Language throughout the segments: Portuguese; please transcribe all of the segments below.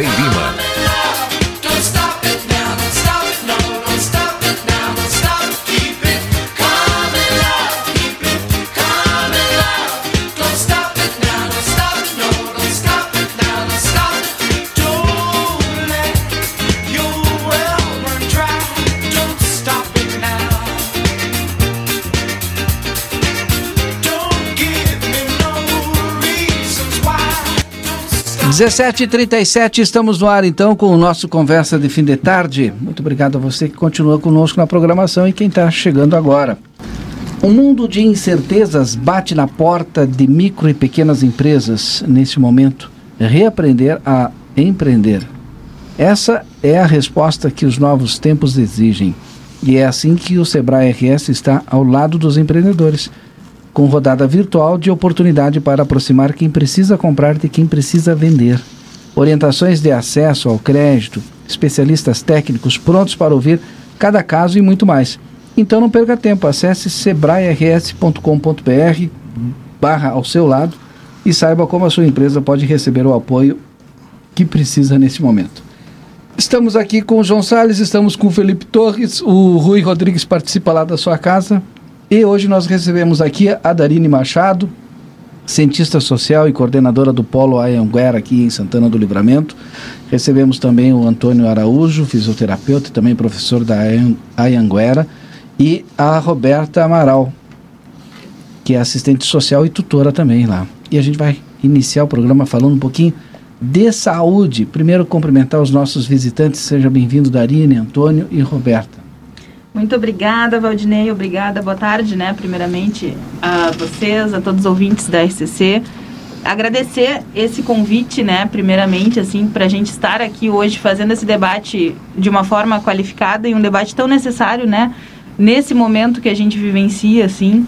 Lady 17h37, estamos no ar então com o nosso Conversa de Fim de Tarde. Muito obrigado a você que continua conosco na programação e quem está chegando agora. Um mundo de incertezas bate na porta de micro e pequenas empresas neste momento. Reaprender a empreender. Essa é a resposta que os novos tempos exigem. E é assim que o Sebrae RS está ao lado dos empreendedores com rodada virtual de oportunidade para aproximar quem precisa comprar de quem precisa vender. Orientações de acesso ao crédito, especialistas técnicos prontos para ouvir cada caso e muito mais. Então não perca tempo, acesse sebrae-rs.com.br barra ao seu lado e saiba como a sua empresa pode receber o apoio que precisa nesse momento. Estamos aqui com o João Salles, estamos com o Felipe Torres, o Rui Rodrigues participa lá da sua casa, e hoje nós recebemos aqui a Darine Machado, cientista social e coordenadora do Polo Ayanguera aqui em Santana do Livramento. Recebemos também o Antônio Araújo, fisioterapeuta e também professor da Ayanguera, e a Roberta Amaral, que é assistente social e tutora também lá. E a gente vai iniciar o programa falando um pouquinho de saúde. Primeiro, cumprimentar os nossos visitantes. Seja bem-vindo, Darine, Antônio e Roberta. Muito obrigada, Valdinei. Obrigada. Boa tarde, né? Primeiramente a vocês, a todos os ouvintes da RCC. Agradecer esse convite, né? Primeiramente, assim, para a gente estar aqui hoje fazendo esse debate de uma forma qualificada e um debate tão necessário, né? Nesse momento que a gente vivencia, assim,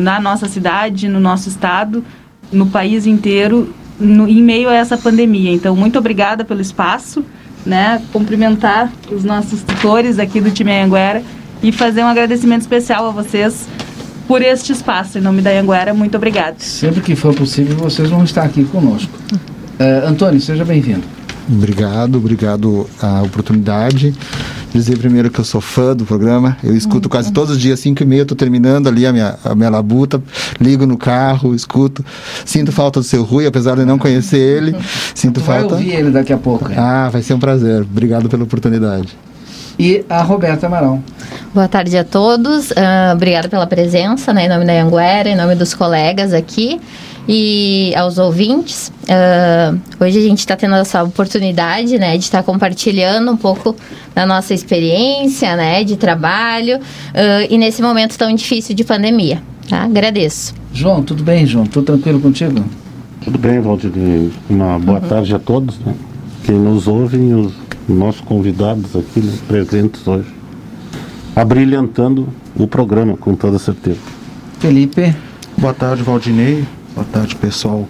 na nossa cidade, no nosso estado, no país inteiro, no, em meio a essa pandemia. Então, muito obrigada pelo espaço né, cumprimentar os nossos tutores aqui do time Anguera e fazer um agradecimento especial a vocês por este espaço. Em nome da Anguera, muito obrigada. Sempre que for possível, vocês vão estar aqui conosco. Uh, Antônio, seja bem-vindo. Obrigado, obrigado a oportunidade. Dizer primeiro que eu sou fã do programa, eu escuto quase todos os dias, 5 e meia, estou terminando ali a minha, a minha labuta, ligo no carro, escuto. Sinto falta do seu Rui, apesar de não conhecer ele. Sinto tu falta. Vai ouvir ele daqui a pouco. Ah, vai ser um prazer. Obrigado pela oportunidade. E a Roberta Amaral. Boa tarde a todos. Uh, obrigada pela presença, né, em nome da Anguera, em nome dos colegas aqui e aos ouvintes. Uh, hoje a gente está tendo essa oportunidade, né, de estar tá compartilhando um pouco da nossa experiência, né, de trabalho uh, e nesse momento tão difícil de pandemia. Tá? Agradeço. João, tudo bem, João? Tudo tranquilo contigo? Tudo bem, Valdir. Uma boa uhum. tarde a todos, né? quem nos ouve e os nossos convidados aqui né, presentes hoje, abrilhantando o programa, com toda certeza. Felipe. Boa tarde, Valdinei. Boa tarde, pessoal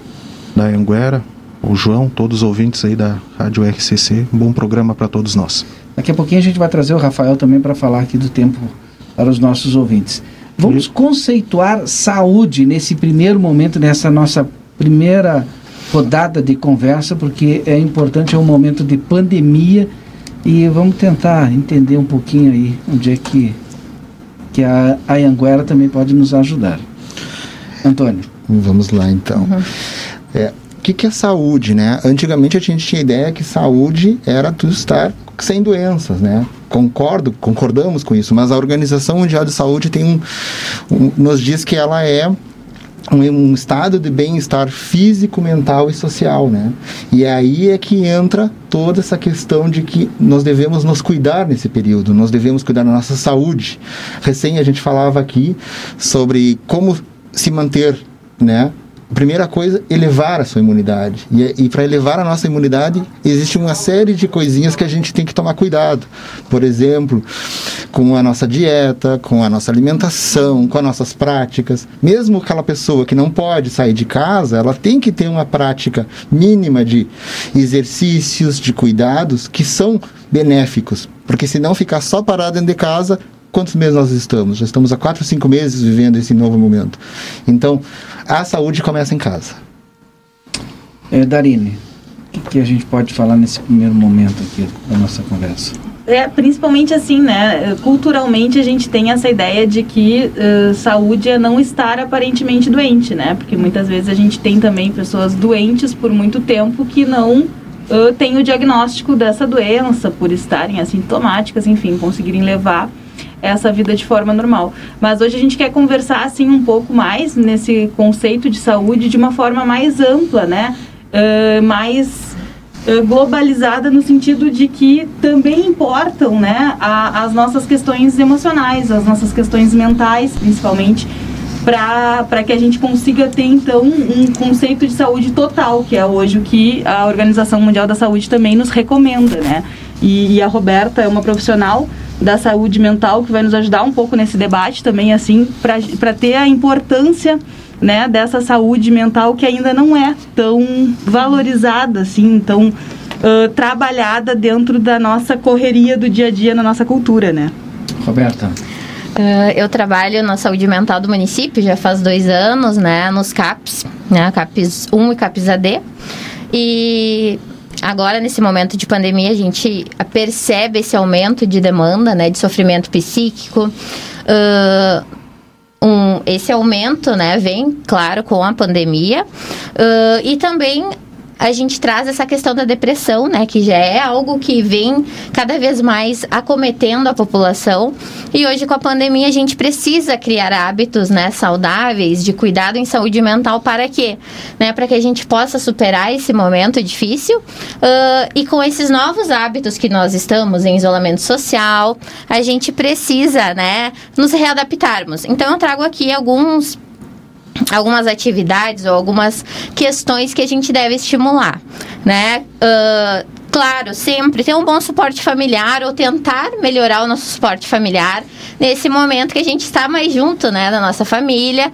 da Anguera, o João, todos os ouvintes aí da Rádio RCC. Um bom programa para todos nós. Daqui a pouquinho a gente vai trazer o Rafael também para falar aqui do tempo para os nossos ouvintes. Vamos conceituar saúde nesse primeiro momento, nessa nossa primeira rodada de conversa, porque é importante, é um momento de pandemia e vamos tentar entender um pouquinho aí onde é que, que a Anguera também pode nos ajudar. Antônio. Vamos lá então. Uhum. É, o que, que é saúde, né? Antigamente a gente tinha ideia que saúde era tu estar sem doenças, né? Concordo, concordamos com isso, mas a Organização Mundial de Saúde tem um, um nos diz que ela é um, estado de bem-estar físico, mental e social, né? E aí é que entra toda essa questão de que nós devemos nos cuidar nesse período, nós devemos cuidar da nossa saúde. Recém a gente falava aqui sobre como se manter, né? primeira coisa, elevar a sua imunidade. E, e para elevar a nossa imunidade, existe uma série de coisinhas que a gente tem que tomar cuidado. Por exemplo, com a nossa dieta, com a nossa alimentação, com as nossas práticas. Mesmo aquela pessoa que não pode sair de casa, ela tem que ter uma prática mínima de exercícios, de cuidados que são benéficos. Porque se não ficar só parado dentro de casa, quantos meses nós estamos? Já estamos há quatro, cinco meses vivendo esse novo momento. Então, a saúde começa em casa. É, Darine, o que, que a gente pode falar nesse primeiro momento aqui da nossa conversa? É, principalmente assim, né? Culturalmente a gente tem essa ideia de que uh, saúde é não estar aparentemente doente, né? Porque muitas vezes a gente tem também pessoas doentes por muito tempo que não uh, têm o diagnóstico dessa doença, por estarem assintomáticas, enfim, conseguirem levar essa vida de forma normal. Mas hoje a gente quer conversar assim um pouco mais nesse conceito de saúde de uma forma mais ampla, né? Uh, mais uh, globalizada no sentido de que também importam, né, a, as nossas questões emocionais, as nossas questões mentais, principalmente para que a gente consiga ter então um conceito de saúde total, que é hoje o que a Organização Mundial da Saúde também nos recomenda, né? E, e a Roberta é uma profissional da saúde mental que vai nos ajudar um pouco nesse debate também, assim, para ter a importância né, dessa saúde mental que ainda não é tão valorizada, assim, tão uh, trabalhada dentro da nossa correria do dia a dia na nossa cultura, né? Roberta. Uh, eu trabalho na saúde mental do município já faz dois anos, né, nos CAPs, né, CAPs 1 e CAPs AD. E agora nesse momento de pandemia a gente percebe esse aumento de demanda, né, de sofrimento psíquico. Uh, um, esse aumento, né, vem, claro, com a pandemia uh, e também a gente traz essa questão da depressão, né, que já é algo que vem cada vez mais acometendo a população. E hoje com a pandemia a gente precisa criar hábitos, né, saudáveis de cuidado em saúde mental para quê? Né, para que a gente possa superar esse momento difícil. Uh, e com esses novos hábitos que nós estamos em isolamento social, a gente precisa, né, nos readaptarmos. Então eu trago aqui alguns algumas atividades ou algumas questões que a gente deve estimular, né? Uh, claro, sempre ter um bom suporte familiar ou tentar melhorar o nosso suporte familiar nesse momento que a gente está mais junto, né, da nossa família.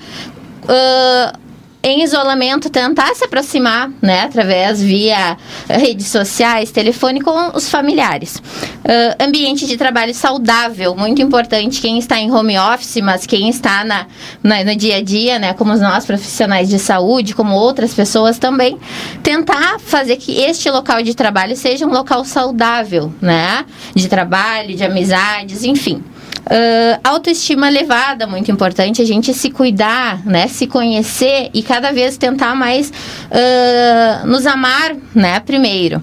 Uh, em isolamento, tentar se aproximar, né, através via redes sociais, telefone com os familiares. Uh, ambiente de trabalho saudável, muito importante. Quem está em home office, mas quem está na, na, no dia a dia, né, como nós profissionais de saúde, como outras pessoas também, tentar fazer que este local de trabalho seja um local saudável, né, de trabalho, de amizades, enfim. Uh, autoestima elevada, muito importante, a gente se cuidar, né? Se conhecer e cada vez tentar mais uh, nos amar, né? Primeiro.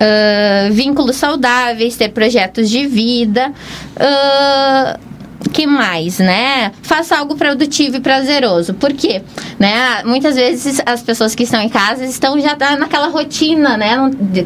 Uh, vínculos saudáveis, ter projetos de vida. Uh, que mais, né? Faça algo produtivo e prazeroso. Por quê? Né? Muitas vezes as pessoas que estão em casa estão já naquela rotina, né?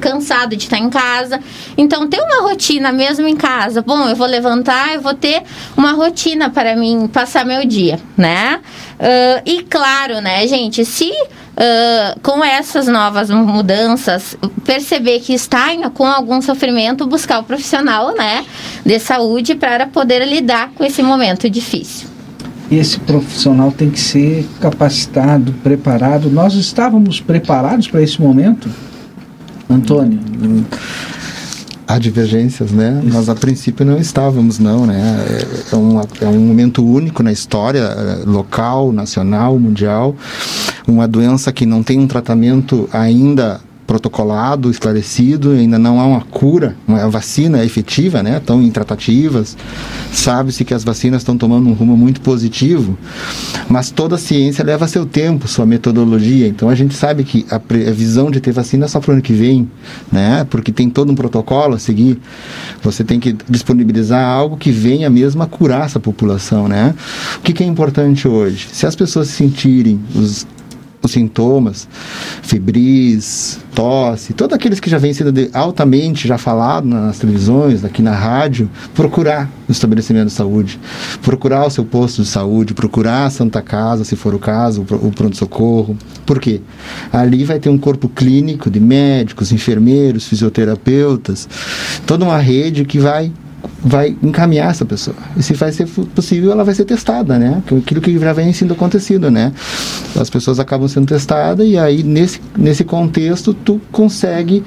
Cansado de estar em casa. Então, ter uma rotina mesmo em casa. Bom, eu vou levantar, eu vou ter uma rotina para mim passar meu dia, né? Uh, e claro, né, gente, se uh, com essas novas mudanças, perceber que está com algum sofrimento, buscar o profissional né, de saúde para poder lidar com esse momento difícil. Esse profissional tem que ser capacitado, preparado. Nós estávamos preparados para esse momento? Antônio? Há divergências, né? Nós a princípio não estávamos, não, né? É, é, um, é um momento único na história é, local, nacional, mundial. Uma doença que não tem um tratamento ainda protocolado, esclarecido, ainda não há uma cura, uma vacina efetiva, né? Estão em tratativas. Sabe-se que as vacinas estão tomando um rumo muito positivo, mas toda ciência leva seu tempo, sua metodologia. Então a gente sabe que a previsão de ter vacina é só para o ano que vem, né? Porque tem todo um protocolo a seguir. Você tem que disponibilizar algo que venha mesmo a curar essa população, né? O que, que é importante hoje? Se as pessoas se sentirem os os sintomas, febris, tosse, todos aqueles que já vêm sendo altamente já falado nas televisões, aqui na rádio, procurar o estabelecimento de saúde, procurar o seu posto de saúde, procurar a Santa Casa, se for o caso, o pronto-socorro. Por quê? Ali vai ter um corpo clínico de médicos, enfermeiros, fisioterapeutas, toda uma rede que vai vai encaminhar essa pessoa. E se vai ser possível, ela vai ser testada, né? Aquilo que já vem sendo acontecido, né? As pessoas acabam sendo testadas e aí, nesse, nesse contexto, tu consegue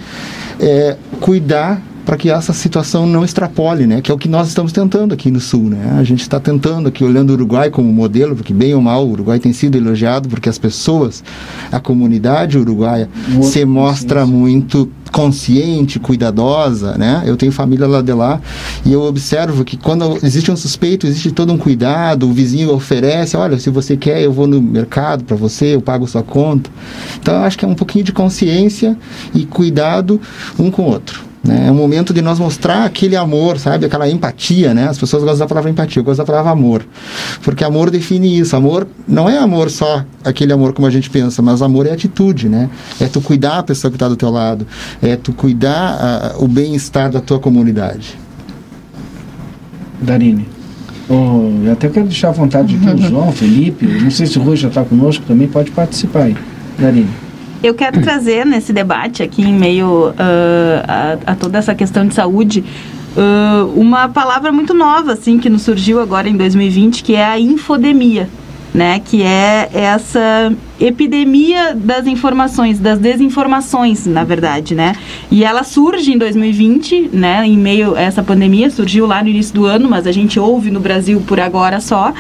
é, cuidar para que essa situação não extrapole, né? Que é o que nós estamos tentando aqui no Sul, né? A gente está tentando aqui, olhando o Uruguai como modelo, porque bem ou mal o Uruguai tem sido elogiado, porque as pessoas, a comunidade uruguaia se mostra muito consciente, cuidadosa, né? Eu tenho família lá de lá e eu observo que quando existe um suspeito, existe todo um cuidado, o vizinho oferece, olha, se você quer, eu vou no mercado para você, eu pago sua conta. Então, eu acho que é um pouquinho de consciência e cuidado um com o outro. Né? É um momento de nós mostrar aquele amor, sabe? Aquela empatia, né? As pessoas gostam da palavra empatia, eu gosto da palavra amor. Porque amor define isso. Amor não é amor só aquele amor como a gente pensa, mas amor é atitude, né? É tu cuidar a pessoa que está do teu lado, é tu cuidar uh, o bem-estar da tua comunidade. Darine. Oh, eu até quero deixar à vontade aqui o João, Felipe, não sei se o Rui já está conosco também, pode participar aí. Darine. Eu quero trazer nesse debate aqui, em meio uh, a, a, toda essa questão de saúde, uh, uma palavra muito nova, assim, que nos surgiu agora em 2020, que é a infodemia. Né, que é essa epidemia das informações, das desinformações, na verdade, né? E ela surge em 2020, né, em meio a essa pandemia, surgiu lá no início do ano, mas a gente ouve no Brasil por agora só.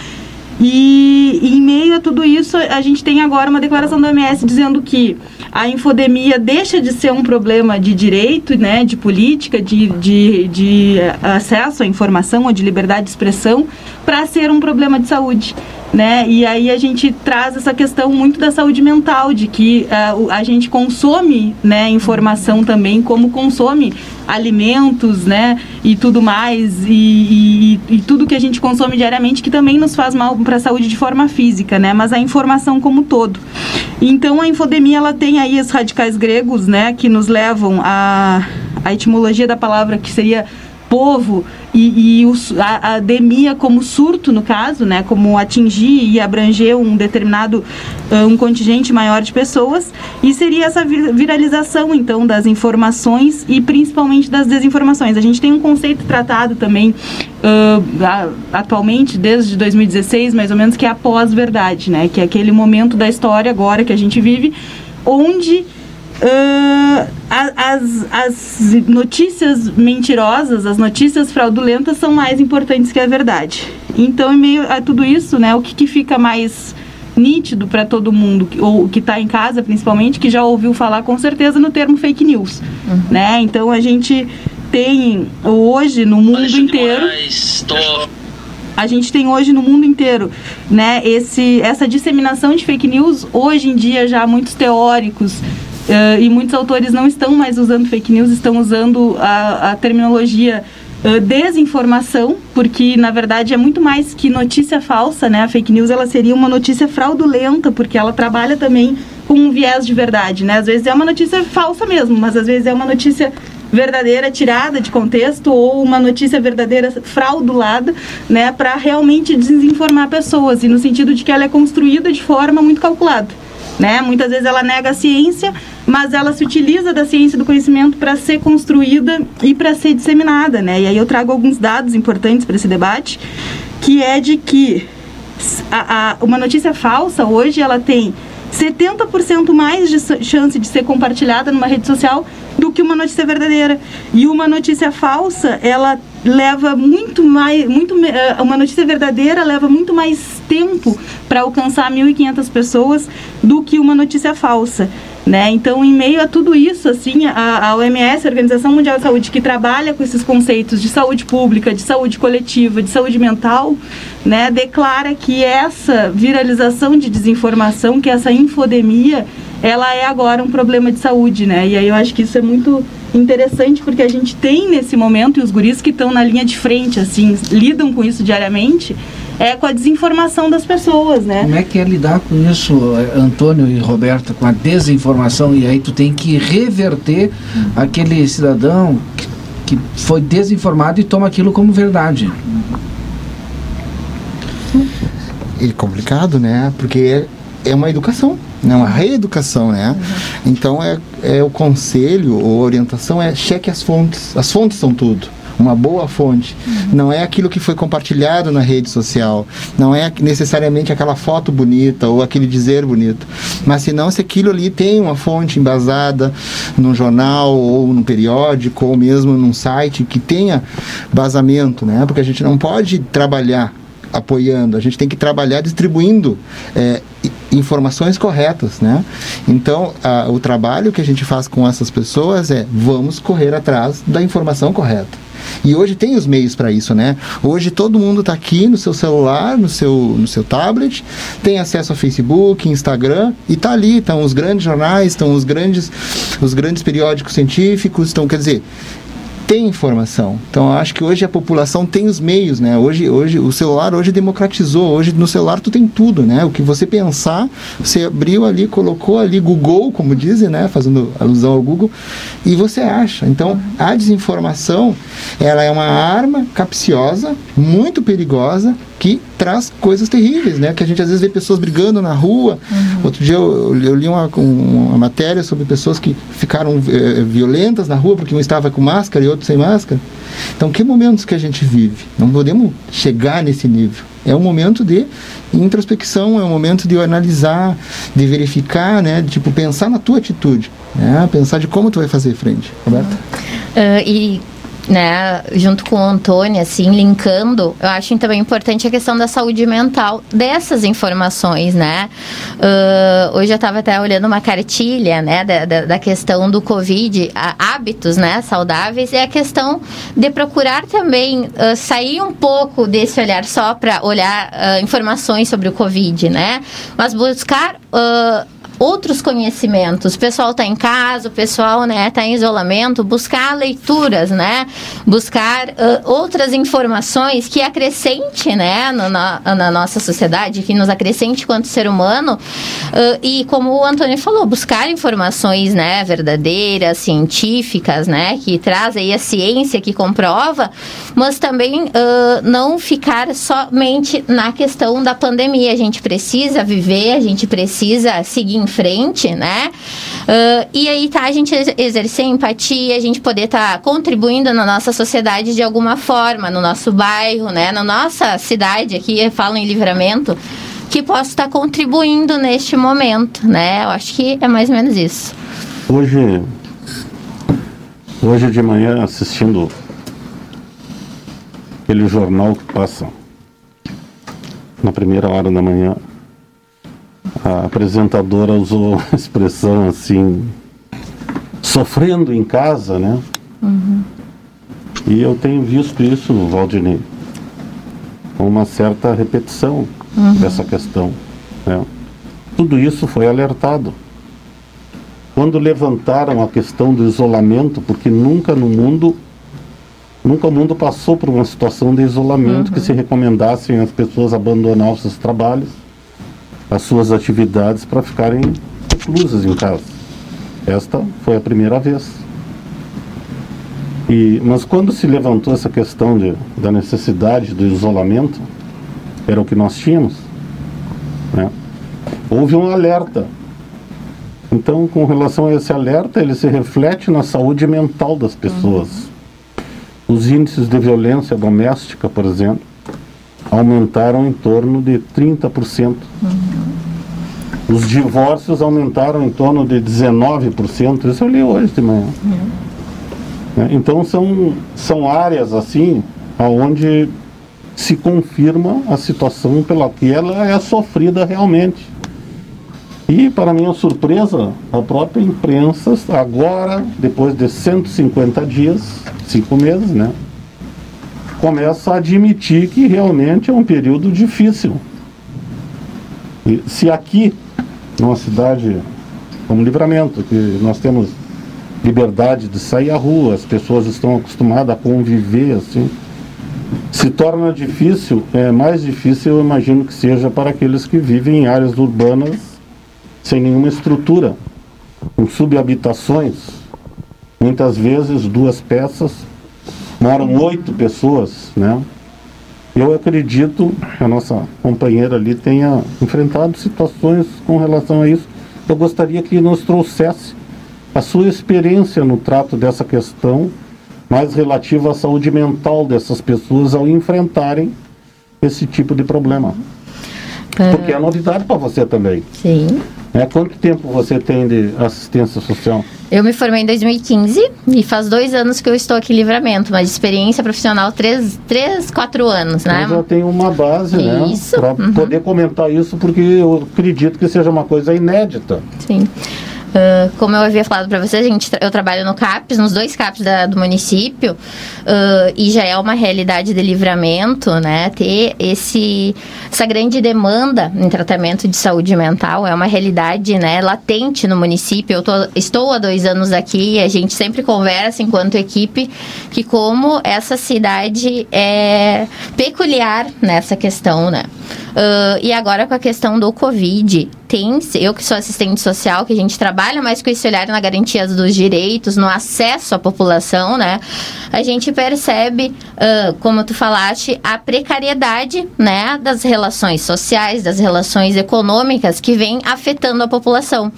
E, e, em meio a tudo isso, a gente tem agora uma declaração da OMS dizendo que a infodemia deixa de ser um problema de direito, né, de política, de, de, de acesso à informação ou de liberdade de expressão, para ser um problema de saúde né? E aí a gente traz essa questão muito da saúde mental, de que uh, a gente consome, né, informação também, como consome alimentos, né, e tudo mais, e, e, e tudo que a gente consome diariamente que também nos faz mal para a saúde de forma física, né? Mas a informação como todo. Então a infodemia ela tem aí os radicais gregos, né, que nos levam a a etimologia da palavra que seria povo e, e a, a demia como surto, no caso, né, como atingir e abranger um determinado um contingente maior de pessoas, e seria essa viralização, então, das informações e principalmente das desinformações. A gente tem um conceito tratado também uh, atualmente, desde 2016, mais ou menos, que é a pós-verdade, né, que é aquele momento da história agora que a gente vive, onde Uh, as, as notícias mentirosas, as notícias fraudulentas são mais importantes que a verdade. Então, em meio a tudo isso, né, o que, que fica mais nítido para todo mundo, ou que está em casa principalmente, que já ouviu falar com certeza no termo fake news. Uhum. Né? Então, a gente tem hoje no mundo inteiro. A gente tem hoje no mundo inteiro, né, esse, essa disseminação de fake news. Hoje em dia, já muitos teóricos Uh, e muitos autores não estão mais usando fake news, estão usando a, a terminologia uh, desinformação, porque na verdade é muito mais que notícia falsa, né? A fake news ela seria uma notícia fraudulenta, porque ela trabalha também com um viés de verdade, né? Às vezes é uma notícia falsa mesmo, mas às vezes é uma notícia verdadeira tirada de contexto ou uma notícia verdadeira fraudulada, né, para realmente desinformar pessoas e no sentido de que ela é construída de forma muito calculada. Né? Muitas vezes ela nega a ciência, mas ela se utiliza da ciência do conhecimento para ser construída e para ser disseminada. Né? E aí eu trago alguns dados importantes para esse debate, que é de que a, a, uma notícia falsa hoje ela tem 70% mais de chance de ser compartilhada numa rede social do que uma notícia verdadeira. E uma notícia falsa, ela leva muito mais, muito eh, uma notícia verdadeira leva muito mais tempo para alcançar 1.500 pessoas do que uma notícia falsa. Né? Então, em meio a tudo isso, assim, a, a OMS, a Organização Mundial de Saúde, que trabalha com esses conceitos de saúde pública, de saúde coletiva, de saúde mental, né, declara que essa viralização de desinformação, que essa infodemia, ela é agora um problema de saúde, né? E aí eu acho que isso é muito interessante porque a gente tem nesse momento e os guris que estão na linha de frente, assim, lidam com isso diariamente, é com a desinformação das pessoas, né? Como é que é lidar com isso, Antônio e Roberta, com a desinformação? E aí tu tem que reverter aquele cidadão que, que foi desinformado e toma aquilo como verdade. É complicado, né? Porque é, uma educação, né? uma reeducação, né? Então é, é o conselho ou orientação é cheque as fontes. As fontes são tudo. Uma boa fonte. Não é aquilo que foi compartilhado na rede social. Não é necessariamente aquela foto bonita ou aquele dizer bonito. Mas se não, se aquilo ali tem uma fonte embasada num jornal ou num periódico ou mesmo num site que tenha basamento, né? Porque a gente não pode trabalhar apoiando, a gente tem que trabalhar distribuindo é, informações corretas, né? Então, a- o trabalho que a gente faz com essas pessoas é vamos correr atrás da informação correta. E hoje tem os meios para isso, né? Hoje todo mundo está aqui no seu celular, no seu, no seu tablet, tem acesso a Facebook, Instagram e tá ali, estão os grandes jornais, estão os grandes, os grandes periódicos científicos, estão, quer dizer, tem informação. Então acho que hoje a população tem os meios, né? Hoje, hoje o celular hoje democratizou. Hoje no celular tu tem tudo, né? O que você pensar, você abriu ali, colocou ali Google, como dizem, né? Fazendo alusão ao Google, e você acha. Então a desinformação, ela é uma arma capciosa, muito perigosa, que traz coisas terríveis, né? Que a gente às vezes vê pessoas brigando na rua. Outro dia eu, eu li uma, um- uma matéria sobre pessoas que ficaram eh, violentas na rua porque um estava com máscara e outro sem máscara. Então, que momentos que a gente vive? Não podemos chegar nesse nível. É um momento de introspecção, é um momento de analisar, de verificar, né? De, tipo, pensar na tua atitude, né? Pensar de como tu vai fazer frente. Roberta? Ah, e né, junto com o Antônio, assim, linkando, eu acho também importante a questão da saúde mental dessas informações, né? Ah, hoje eu estava até olhando uma cartilha, né, da, da, da questão do Covid, a- hábitos, né, saudáveis, e a questão de procurar também ah, sair um pouco desse olhar só para olhar ah, informações sobre o Covid, né? Mas buscar outros conhecimentos. O pessoal está em casa, o pessoal né, está em isolamento, buscar leituras, né? Buscar ah, outras informações que acrescente né, no- na, na nossa sociedade, que nos acrescente quanto ser humano. Ah, e como o Antônio falou, buscar informações né, verdadeiras, científicas, né? Que traz aí a ciência que comprova, mas também ah, não ficar somente na questão da pandemia. A gente precisa viver, a gente precisa seguir em frente, né? Ah, e aí tá a gente ex- exercer empatia, a gente poder estar contribuindo na nossa sociedade de alguma forma, no nosso bairro, né? Na nossa cidade aqui, falo em livramento, que possa estar contribuindo neste momento, né? Eu acho que é mais ou menos isso. Hoje, hoje de manhã, assistindo aquele jornal que passa na primeira hora da manhã, a apresentadora usou a expressão assim, sofrendo em casa, né? E eu tenho visto isso, Valdinei, com uma certa repetição dessa questão. né? Tudo isso foi alertado quando levantaram a questão do isolamento, porque nunca no mundo, nunca o mundo passou por uma situação de isolamento que se recomendassem as pessoas abandonar os seus trabalhos, as suas atividades para ficarem reclusas em casa. Esta foi a primeira vez. E, mas quando se levantou essa questão de, da necessidade do isolamento, era o que nós tínhamos, né? houve um alerta então, com relação a esse alerta, ele se reflete na saúde mental das pessoas. Os índices de violência doméstica, por exemplo, aumentaram em torno de 30%. Os divórcios aumentaram em torno de 19%. Isso eu li hoje de manhã. Né? Então, são, são áreas assim, onde se confirma a situação pela que ela é sofrida realmente. E, para minha surpresa, a própria imprensa, agora, depois de 150 dias, cinco meses, né? Começa a admitir que realmente é um período difícil. E se aqui, numa cidade como Livramento, que nós temos liberdade de sair à rua, as pessoas estão acostumadas a conviver assim, se torna difícil, é mais difícil, eu imagino que seja para aqueles que vivem em áreas urbanas sem nenhuma estrutura, com subhabitações, muitas vezes duas peças, moram oito pessoas, né? Eu acredito que a nossa companheira ali tenha enfrentado situações com relação a isso. Eu gostaria que nos trouxesse a sua experiência no trato dessa questão mais relativa à saúde mental dessas pessoas ao enfrentarem esse tipo de problema. Porque é novidade para você também. Sim. É, quanto tempo você tem de assistência social? Eu me formei em 2015 e faz dois anos que eu estou aqui em Livramento, mas de experiência profissional, três, três quatro anos, né? Eu já tenho uma base, né? Isso, Para uhum. poder comentar isso, porque eu acredito que seja uma coisa inédita. Sim. Ah, como eu havia falado para vocês, gente, eu trabalho no CAPES, nos dois CAPES da- do município, ah, e já é uma realidade de livramento, né? Ter esse, essa grande demanda em tratamento de saúde mental é uma realidade, né? Latente no município. Eu tô, estou há dois anos aqui e a gente sempre conversa enquanto equipe que como essa cidade é peculiar nessa questão, né? Ah, e agora com a questão do Covid, tem, eu que sou assistente social, que a gente trabalha mais com esse olhar na garantia dos direitos, no acesso à população, né? A gente percebe, ah, como tu falaste, a precariedade, né, das relações sociais, das relações econômicas que vem afetando a população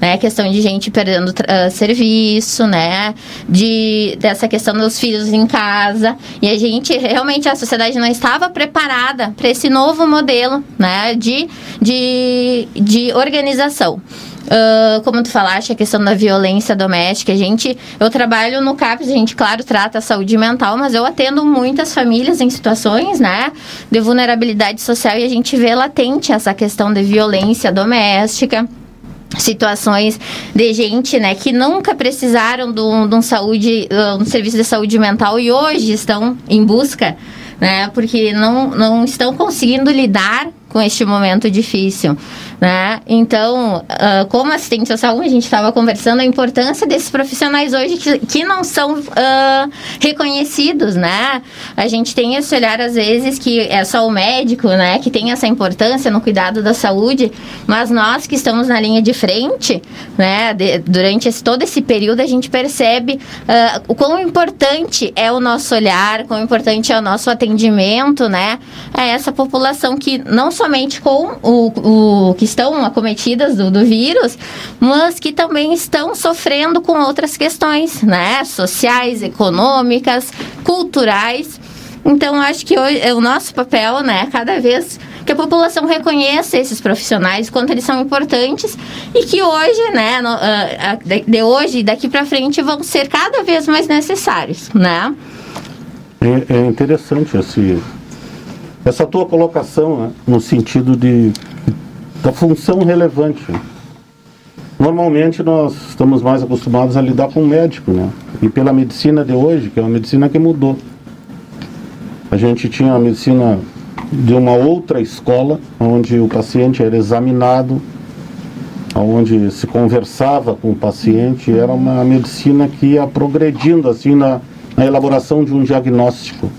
né? Questão de gente perdendo ah, serviço, né? De, dessa questão dos filhos em casa. E a gente, realmente, a sociedade não estava preparada para esse novo modelo, né? De, de, de organização. Ah, como tu falaste, a questão da violência doméstica, a gente, eu trabalho no CAPS, a gente, claro, trata a saúde mental, mas eu atendo muitas famílias em situações, né, de vulnerabilidade social e a gente vê latente essa questão de violência doméstica situações de gente, né, que nunca precisaram de um, de um saúde, uh, um serviço de saúde mental e hoje estão em busca, né, porque não, não estão conseguindo lidar com este momento difícil, né? Então, ah, como assistente social, a gente estava conversando, a importância desses profissionais hoje que, que não são ah, reconhecidos, né? A gente tem esse olhar às vezes que é só o médico, né, que tem essa importância no cuidado da saúde, mas nós que estamos na linha de frente, né, de- durante esse, todo esse período a gente percebe ah, o quão importante é o nosso olhar, quão importante é o nosso atendimento, né, a essa população que não somente com o, o que estão acometidas do, do vírus, mas que também estão sofrendo com outras questões, né, sociais, econômicas, culturais. Então, acho que hoje é o nosso papel, né, cada vez que a população reconheça esses profissionais, quanto eles são importantes e que hoje, né, ah, ah, de, de hoje e daqui para frente vão ser cada vez mais necessários, né? É, é interessante esse, essa tua colocação né, no sentido de da função relevante. Normalmente nós estamos mais acostumados a lidar com o médico, né? E pela medicina de hoje, que é uma medicina que mudou. A gente tinha a medicina de uma outra escola, onde o paciente era examinado, onde se conversava com o paciente, era uma medicina que ia progredindo assim na, na elaboração de um diagnóstico.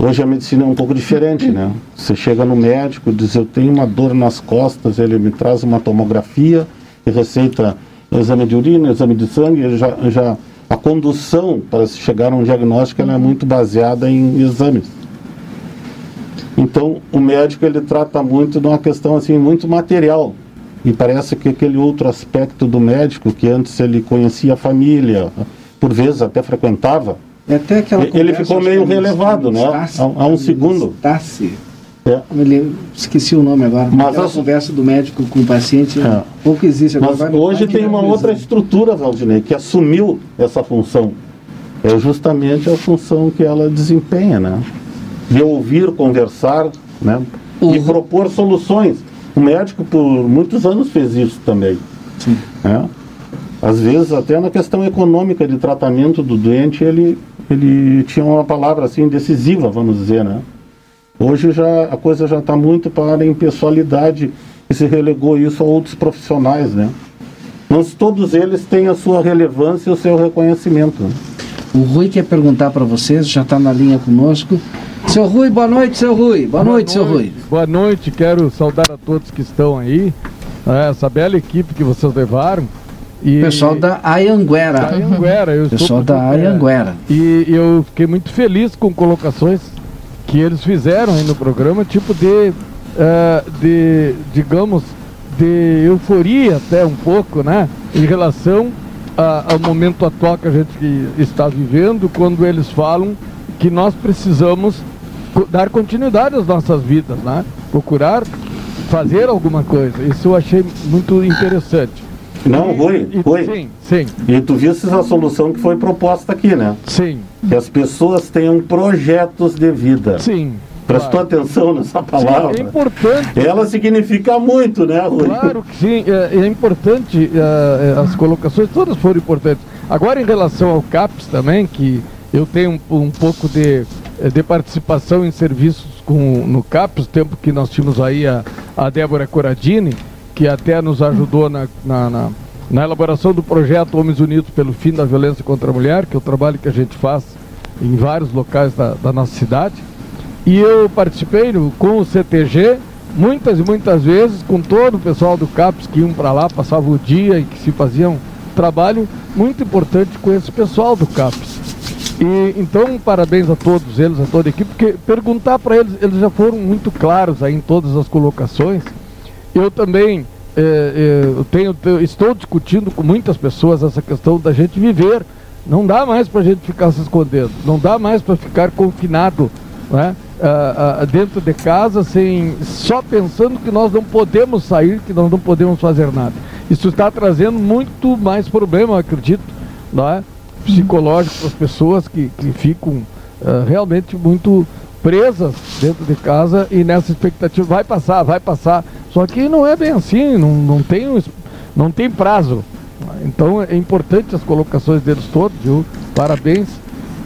Hoje a medicina é um pouco diferente, né? Você chega no médico, diz eu tenho uma dor nas costas, ele me traz uma tomografia e receita exame de urina, exame de sangue, já, já a condução para se chegar a um diagnóstico é muito baseada em exames. Então o médico ele trata muito de uma questão assim muito material e parece que aquele outro aspecto do médico que antes ele conhecia a família, por vezes até frequentava, É até aquela Ele- ele ficou meio é relevado, né? Há- há um segundo. Stassi. é, lembro- esqueci o nome agora. Mas as- conversa do médico com o paciente, É. pouco existe agora. Mas hoje tem uma virar outra estrutura, Valdinei, que assumiu essa função. É justamente a função que ela desempenha, né? De ouvir, conversar, né? E propor soluções. O médico por muitos anos fez isso também. Sim. né? Às vezes até na questão econômica de tratamento do doente ele, ele tinha uma palavra assim decisiva, vamos dizer, né? Hoje já a coisa já está muito para a impessoalidade e se relegou isso a outros profissionais, né? Mas todos eles têm a sua relevância e o seu reconhecimento. né? O Rui quer perguntar para vocês, já está na linha conosco. Seu Rui, boa noite, seu Rui. Boa, noite, seu Rui. Boa noite, quero saudar a todos que estão aí, né, essa bela equipe que vocês levaram. E Pessoal da Ayanguera. da Anhanguera, eu Pessoal da Ayanguera. E eu fiquei muito feliz com colocações que eles fizeram aí no programa, tipo de, eh, de digamos, de euforia até um pouco, né? Em relação a- ao momento atual que a gente está vivendo, quando eles falam que nós precisamos dar continuidade às nossas vidas, né? Procurar fazer alguma coisa. Isso eu achei muito interessante. Não, Rui, E- Rui. Sim, sim, E tu viste a solução que foi proposta aqui, né? sim, Que as pessoas tenham projetos de vida. sim. Prestou claro. atenção nessa Sim, palavra? é importante. Ela significa muito, né, Rui? Claro que sim, é, é importante, é, é, as colocações todas foram importantes. Agora, em relação ao CAPS também, que eu tenho um, um pouco de, eh, de participação em serviços com, no CAPS, tempo que nós tínhamos aí a, a Débora Coradini, que até nos ajudou na, na, na- na elaboração do projeto Homens Unidos pelo Fim da Violência contra a Mulher, que é o trabalho que a gente faz em vários locais da, da nossa cidade. E eu participei no- com o CTG muitas e muitas vezes com todo o pessoal do CAPS que iam para lá, passavam o dia e que se faziam trabalho muito importante com esse pessoal do CAPS. E então, parabéns a todos eles, a toda a equipe, porque perguntar para eles, eles já foram muito claros aí em todas as colocações. Eu também eh, eh, eu tenho, te- estou discutindo com muitas pessoas essa questão da gente viver. Não dá mais para a gente ficar se escondendo, não dá mais para ficar confinado né, ah, ah, dentro de casa, sem, só pensando que nós não podemos sair, que nós não podemos fazer nada. Isso está trazendo muito mais problema, acredito, é? psicológico para as pessoas que, que ficam ah, realmente muito presas dentro de casa e nessa expectativa vai passar, vai passar. Só que não é bem assim, não, não, tem, não tem prazo. Então é importante as colocações deles todos, viu? Parabéns.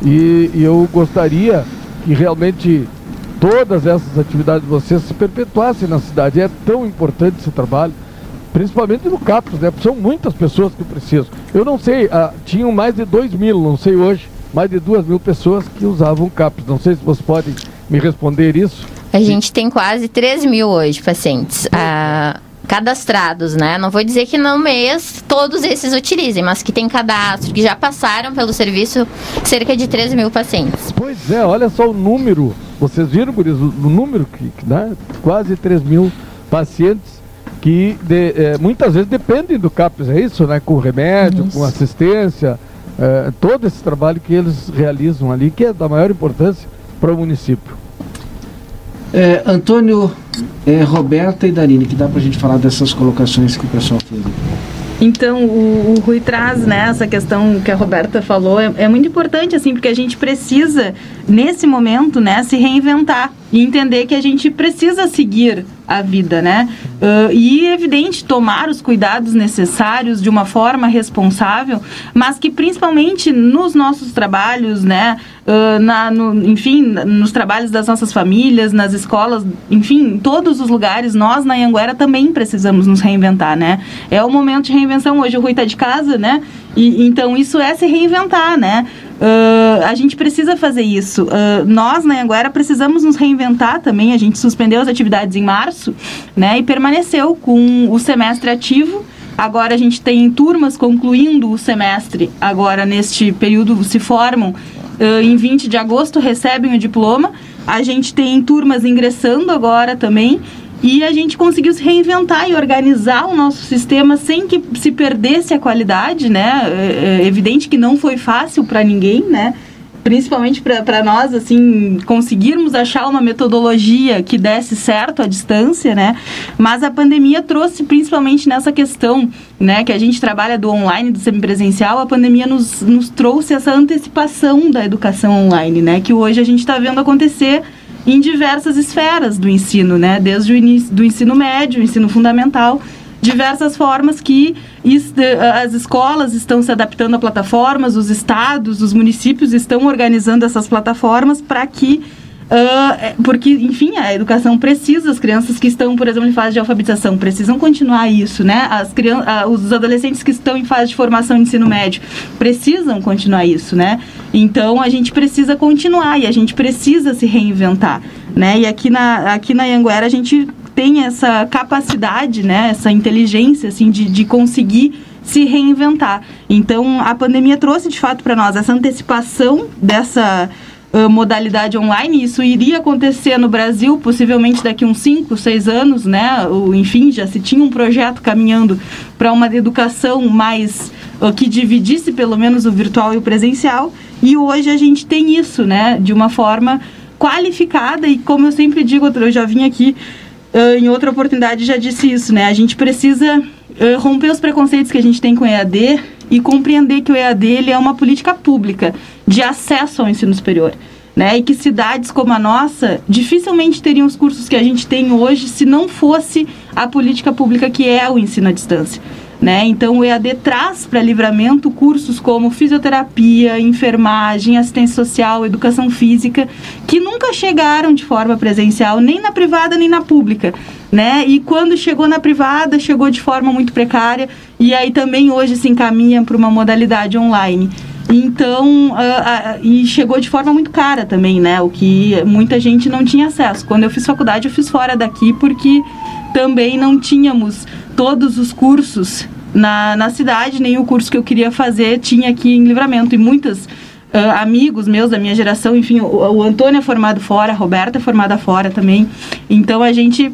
E, e eu gostaria que realmente todas essas atividades de vocês se perpetuassem na cidade. É tão importante esse trabalho, principalmente no CAPS, né? São muitas pessoas que precisam. Eu não sei, ah, tinham mais de 2 mil, não sei hoje, mais de 2 mil pessoas que usavam CAPS. Não sei se vocês podem me responder isso. A gente tem quase 3 mil hoje pacientes ah, cadastrados, né? Não vou dizer que no mês todos esses utilizem, mas que tem cadastro, que já passaram pelo serviço cerca de 3 mil pacientes. Pois é, olha só o número. Vocês viram, Guris, o, o número que, que dá? Quase 3 mil pacientes que de- eh, muitas vezes dependem do CAPS, é isso, né? Com remédio, com assistência, eh, todo esse trabalho que eles realizam ali, que é da maior importância para o município. É, Antônio, é, Roberta e Darine, que dá pra gente falar dessas colocações que o pessoal fez. Então, o, o Rui traz né, essa questão que a Roberta falou, é, é muito importante, assim, porque a gente precisa, nesse momento, né, se reinventar e entender que a gente precisa seguir a vida, né? Ah, e, evidente, tomar os cuidados necessários de uma forma responsável, mas que principalmente nos nossos trabalhos, né, ah, na, no- enfim, nos trabalhos das nossas famílias, nas escolas, enfim, em todos os lugares, nós na Anguera também precisamos nos reinventar, né? É o momento de reinvenção. Hoje o Rui está de casa, né? E, então isso é se reinventar, né? Ah, a gente precisa fazer isso. Ah, nós na Anguera precisamos nos reinventar também. A gente suspendeu as atividades em março, né? E permaneceu com o semestre ativo. Agora a gente tem turmas concluindo o semestre. Agora neste período se formam em 20 de agosto recebem o diploma. A gente tem turmas ingressando agora também. E a gente conseguiu se reinventar e organizar o nosso sistema sem que se perdesse a qualidade, né? É, é evidente que não foi fácil para ninguém, né? Principalmente para nós, assim, conseguirmos achar uma metodologia que desse certo à distância, né? Mas a pandemia trouxe, principalmente nessa questão, né? Que a gente trabalha do online, do semipresencial, a pandemia nos, nos trouxe essa antecipação da educação online, né? Que hoje a gente está vendo acontecer em diversas esferas do ensino, né? Desde o início do ensino médio, ensino fundamental, diversas formas que as escolas estão se adaptando a plataformas, os estados, os municípios estão organizando essas plataformas para que Uh, porque, enfim, a educação precisa, as crianças que estão, por exemplo, em fase de alfabetização, precisam continuar isso, né? As crianças, uh, os adolescentes que estão em fase de formação de ensino médio precisam continuar isso, né? Então, a gente precisa continuar e a gente precisa se reinventar, né? E aqui na, aqui na Anguera a gente tem essa capacidade, né? Essa inteligência, assim, de, de conseguir se reinventar. Então, a pandemia trouxe, de fato, para nós essa antecipação dessa uh, modalidade online. Isso iria acontecer no Brasil, possivelmente daqui uns 5, 6 anos, né? O, enfim, já se tinha um projeto caminhando para uma educação mais uh, que dividisse pelo menos o virtual e o presencial. E hoje a gente tem isso, né? De uma forma qualificada e como eu sempre digo, eu já vim aqui uh, em outra oportunidade já disse isso, né? A gente precisa romper os preconceitos que a gente tem com EAD e compreender que o EAD ele é uma política pública de acesso ao ensino superior. Né? E que cidades como a nossa dificilmente teriam os cursos que a gente tem hoje se não fosse a política pública que é o ensino à distância. Né? Então, o EAD traz para livramento cursos como fisioterapia, enfermagem, assistência social, educação física, que nunca chegaram de forma presencial, nem na privada nem na pública. Né? E quando chegou na privada, chegou de forma muito precária, e aí também hoje se encaminha para uma modalidade online. Então, uh, uh, e chegou de forma muito cara também, né? O que muita gente não tinha acesso. Quando eu fiz faculdade, eu fiz fora daqui porque também não tínhamos todos os cursos na, na cidade, nem o curso que eu queria fazer tinha aqui em Livramento. E muitos uh, amigos meus da minha geração, enfim, o, o Antônio é formado fora, a Roberta é formada fora também. Então a gente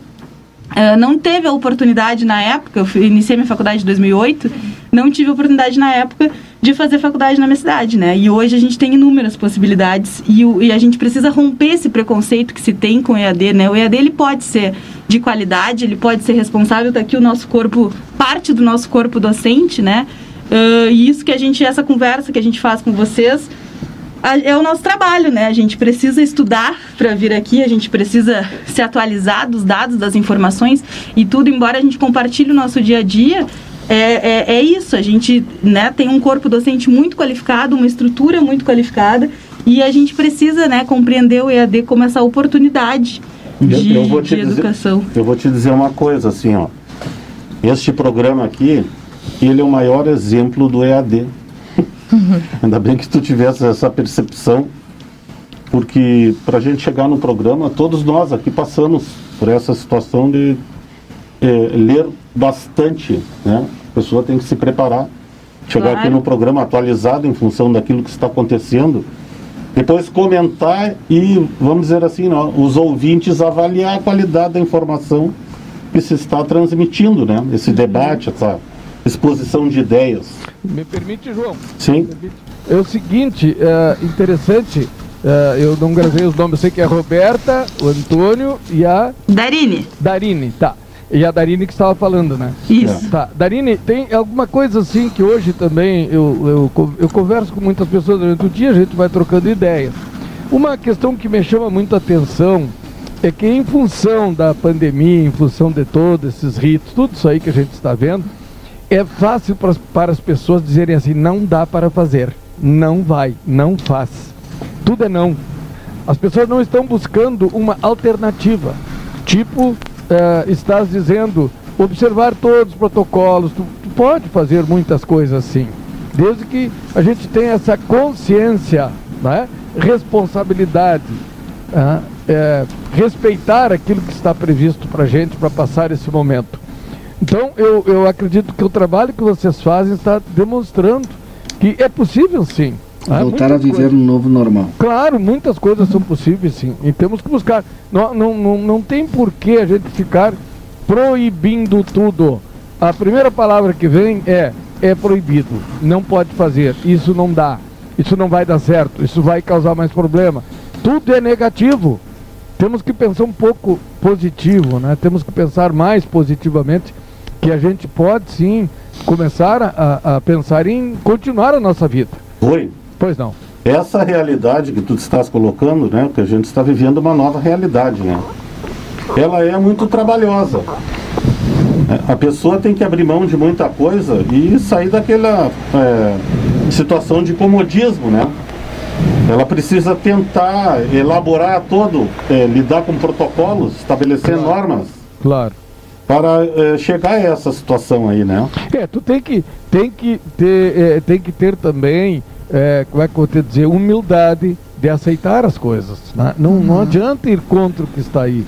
Uh, não teve a oportunidade na época, eu iniciei minha faculdade em 2008, não tive a oportunidade na época de fazer faculdade na minha cidade, né? E hoje a gente tem inúmeras possibilidades e, o, e, a gente precisa romper esse preconceito que se tem com o EAD, né? O EAD ele pode ser de qualidade, ele pode ser responsável, tá aqui o nosso corpo, parte do nosso corpo docente, né? Uh, e isso que a gente, essa conversa que a gente faz com vocês, é o nosso trabalho, né? A gente precisa estudar para vir aqui, a gente precisa se atualizar dos dados, das informações e tudo, embora a gente compartilhe o nosso dia a dia, é, é, é, isso, a gente né, tem um corpo docente muito qualificado, uma estrutura muito qualificada e a gente precisa né, compreender o EAD como essa oportunidade de, eu, eu de dizer, educação. Eu vou te dizer uma coisa, assim, ó. Este programa aqui, ele é o maior exemplo do EAD. Ainda bem que tu tivesse essa percepção, porque para a gente chegar no programa, todos nós aqui passamos por essa situação de é, ler bastante, né? A pessoa tem que se preparar, chegar claro. aqui no programa atualizado em função daquilo que está acontecendo, depois comentar e, vamos dizer assim, não, os ouvintes avaliar a qualidade da informação que se está transmitindo, né? Esse debate, essa exposição de ideias. Me permite, João? Sim. É o seguinte, é interessante, é, eu não gravei os nomes, eu sei que é a Roberta, o Antônio e a... Darine. Darine, tá. E a Darine que estava falando, né? Isso. Tá. Darine, tem alguma coisa assim que hoje também eu, eu, eu converso com muitas pessoas durante o dia, a gente vai trocando ideias. Uma questão que me chama muito a atenção é que em função da pandemia, em função de todos esses ritos, tudo isso aí que a gente está vendo, é fácil para, para as pessoas dizerem assim, não dá para fazer, não vai, não faz. Tudo é não. As pessoas não estão buscando uma alternativa, tipo uh, estás dizendo observar todos os protocolos, tu, tu, pode fazer muitas coisas assim, desde que a gente tenha essa consciência, né? responsabilidade, uh, é, respeitar aquilo que está previsto para a gente para passar esse momento. Então eu, eu acredito que o trabalho que vocês fazem está demonstrando que é possível sim. Ah, Voltar a viver coisas. um novo normal. Claro, muitas coisas são possíveis sim. E temos que buscar. Não, não, não, não tem por que a gente ficar proibindo tudo. A primeira palavra que vem é é proibido. Não pode fazer. Isso não dá. Isso não vai dar certo. Isso vai causar mais problema. Tudo é negativo. Temos que pensar um pouco positivo, né? Temos que pensar mais positivamente que a gente pode sim começar a, a pensar em continuar a nossa vida. Oi. Pois não. essa realidade que tu estás colocando, né, que a gente está vivendo uma nova realidade, né? Ela é muito trabalhosa. É, A pessoa tem que abrir mão de muita coisa e sair daquela é, situação de comodismo, né? Ela precisa tentar elaborar todo, é, lidar com protocolos, estabelecer normas Claro. para é, chegar a essa situação aí, né? É, tu tem que, tem que, ter, é, tem que ter também, é, como é que eu vou te dizer, humildade de aceitar as coisas. né? Não, não adianta ir contra o que está aí.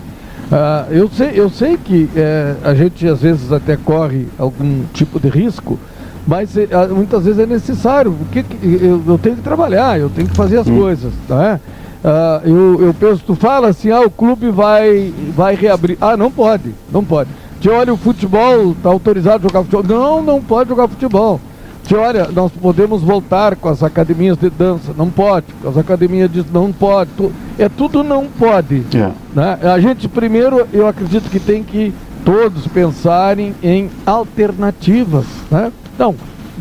Ah, eu, sei, eu sei que é, a gente às vezes até corre algum tipo de risco, mas é, ah, muitas vezes é necessário. O que, que- eu, eu tenho que trabalhar, eu tenho que fazer as coisas. Tá? Ah, eu, eu penso, tu fala assim, ah, o clube vai, vai reabrir. Ah, não pode, não pode. Te olha, o futebol está autorizado a jogar futebol. Não, não pode jogar futebol. Te olha, nós podemos voltar com as academias de dança. Não pode. As academias de. Não pode. Tu- É tudo não pode. É. Né? A gente, primeiro, eu acredito que tem que todos pensarem em alternativas. Né? Não,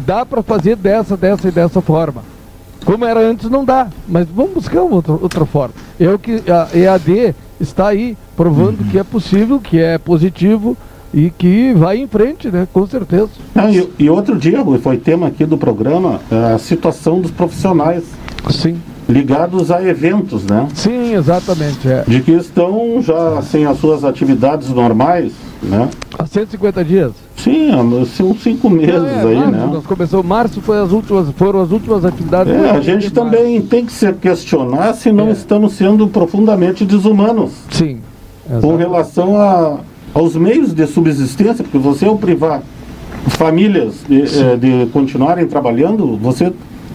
dá para fazer dessa, dessa e dessa forma. Como era antes, não dá. Mas vamos buscar outra, outra forma. É o que a EAD está aí provando que é possível, que é positivo e que vai em frente, né? Com certeza. Ah, e, e outro dia, foi tema aqui do programa, a situação dos profissionais Sim. ligados a eventos, né? Sim, exatamente. É. De que estão já sem as suas atividades normais, né? Há 150 dias. Sim, são cinco meses É, aí, março, né? Nós começamos, março foi as últimas, foram as últimas atividades. É, a gente também tem que se questionar se não É. estamos sendo profundamente desumanos março. Sim. com exato. relação a, aos meios de subsistência, porque você ao privar famílias de, eh, de continuarem trabalhando, você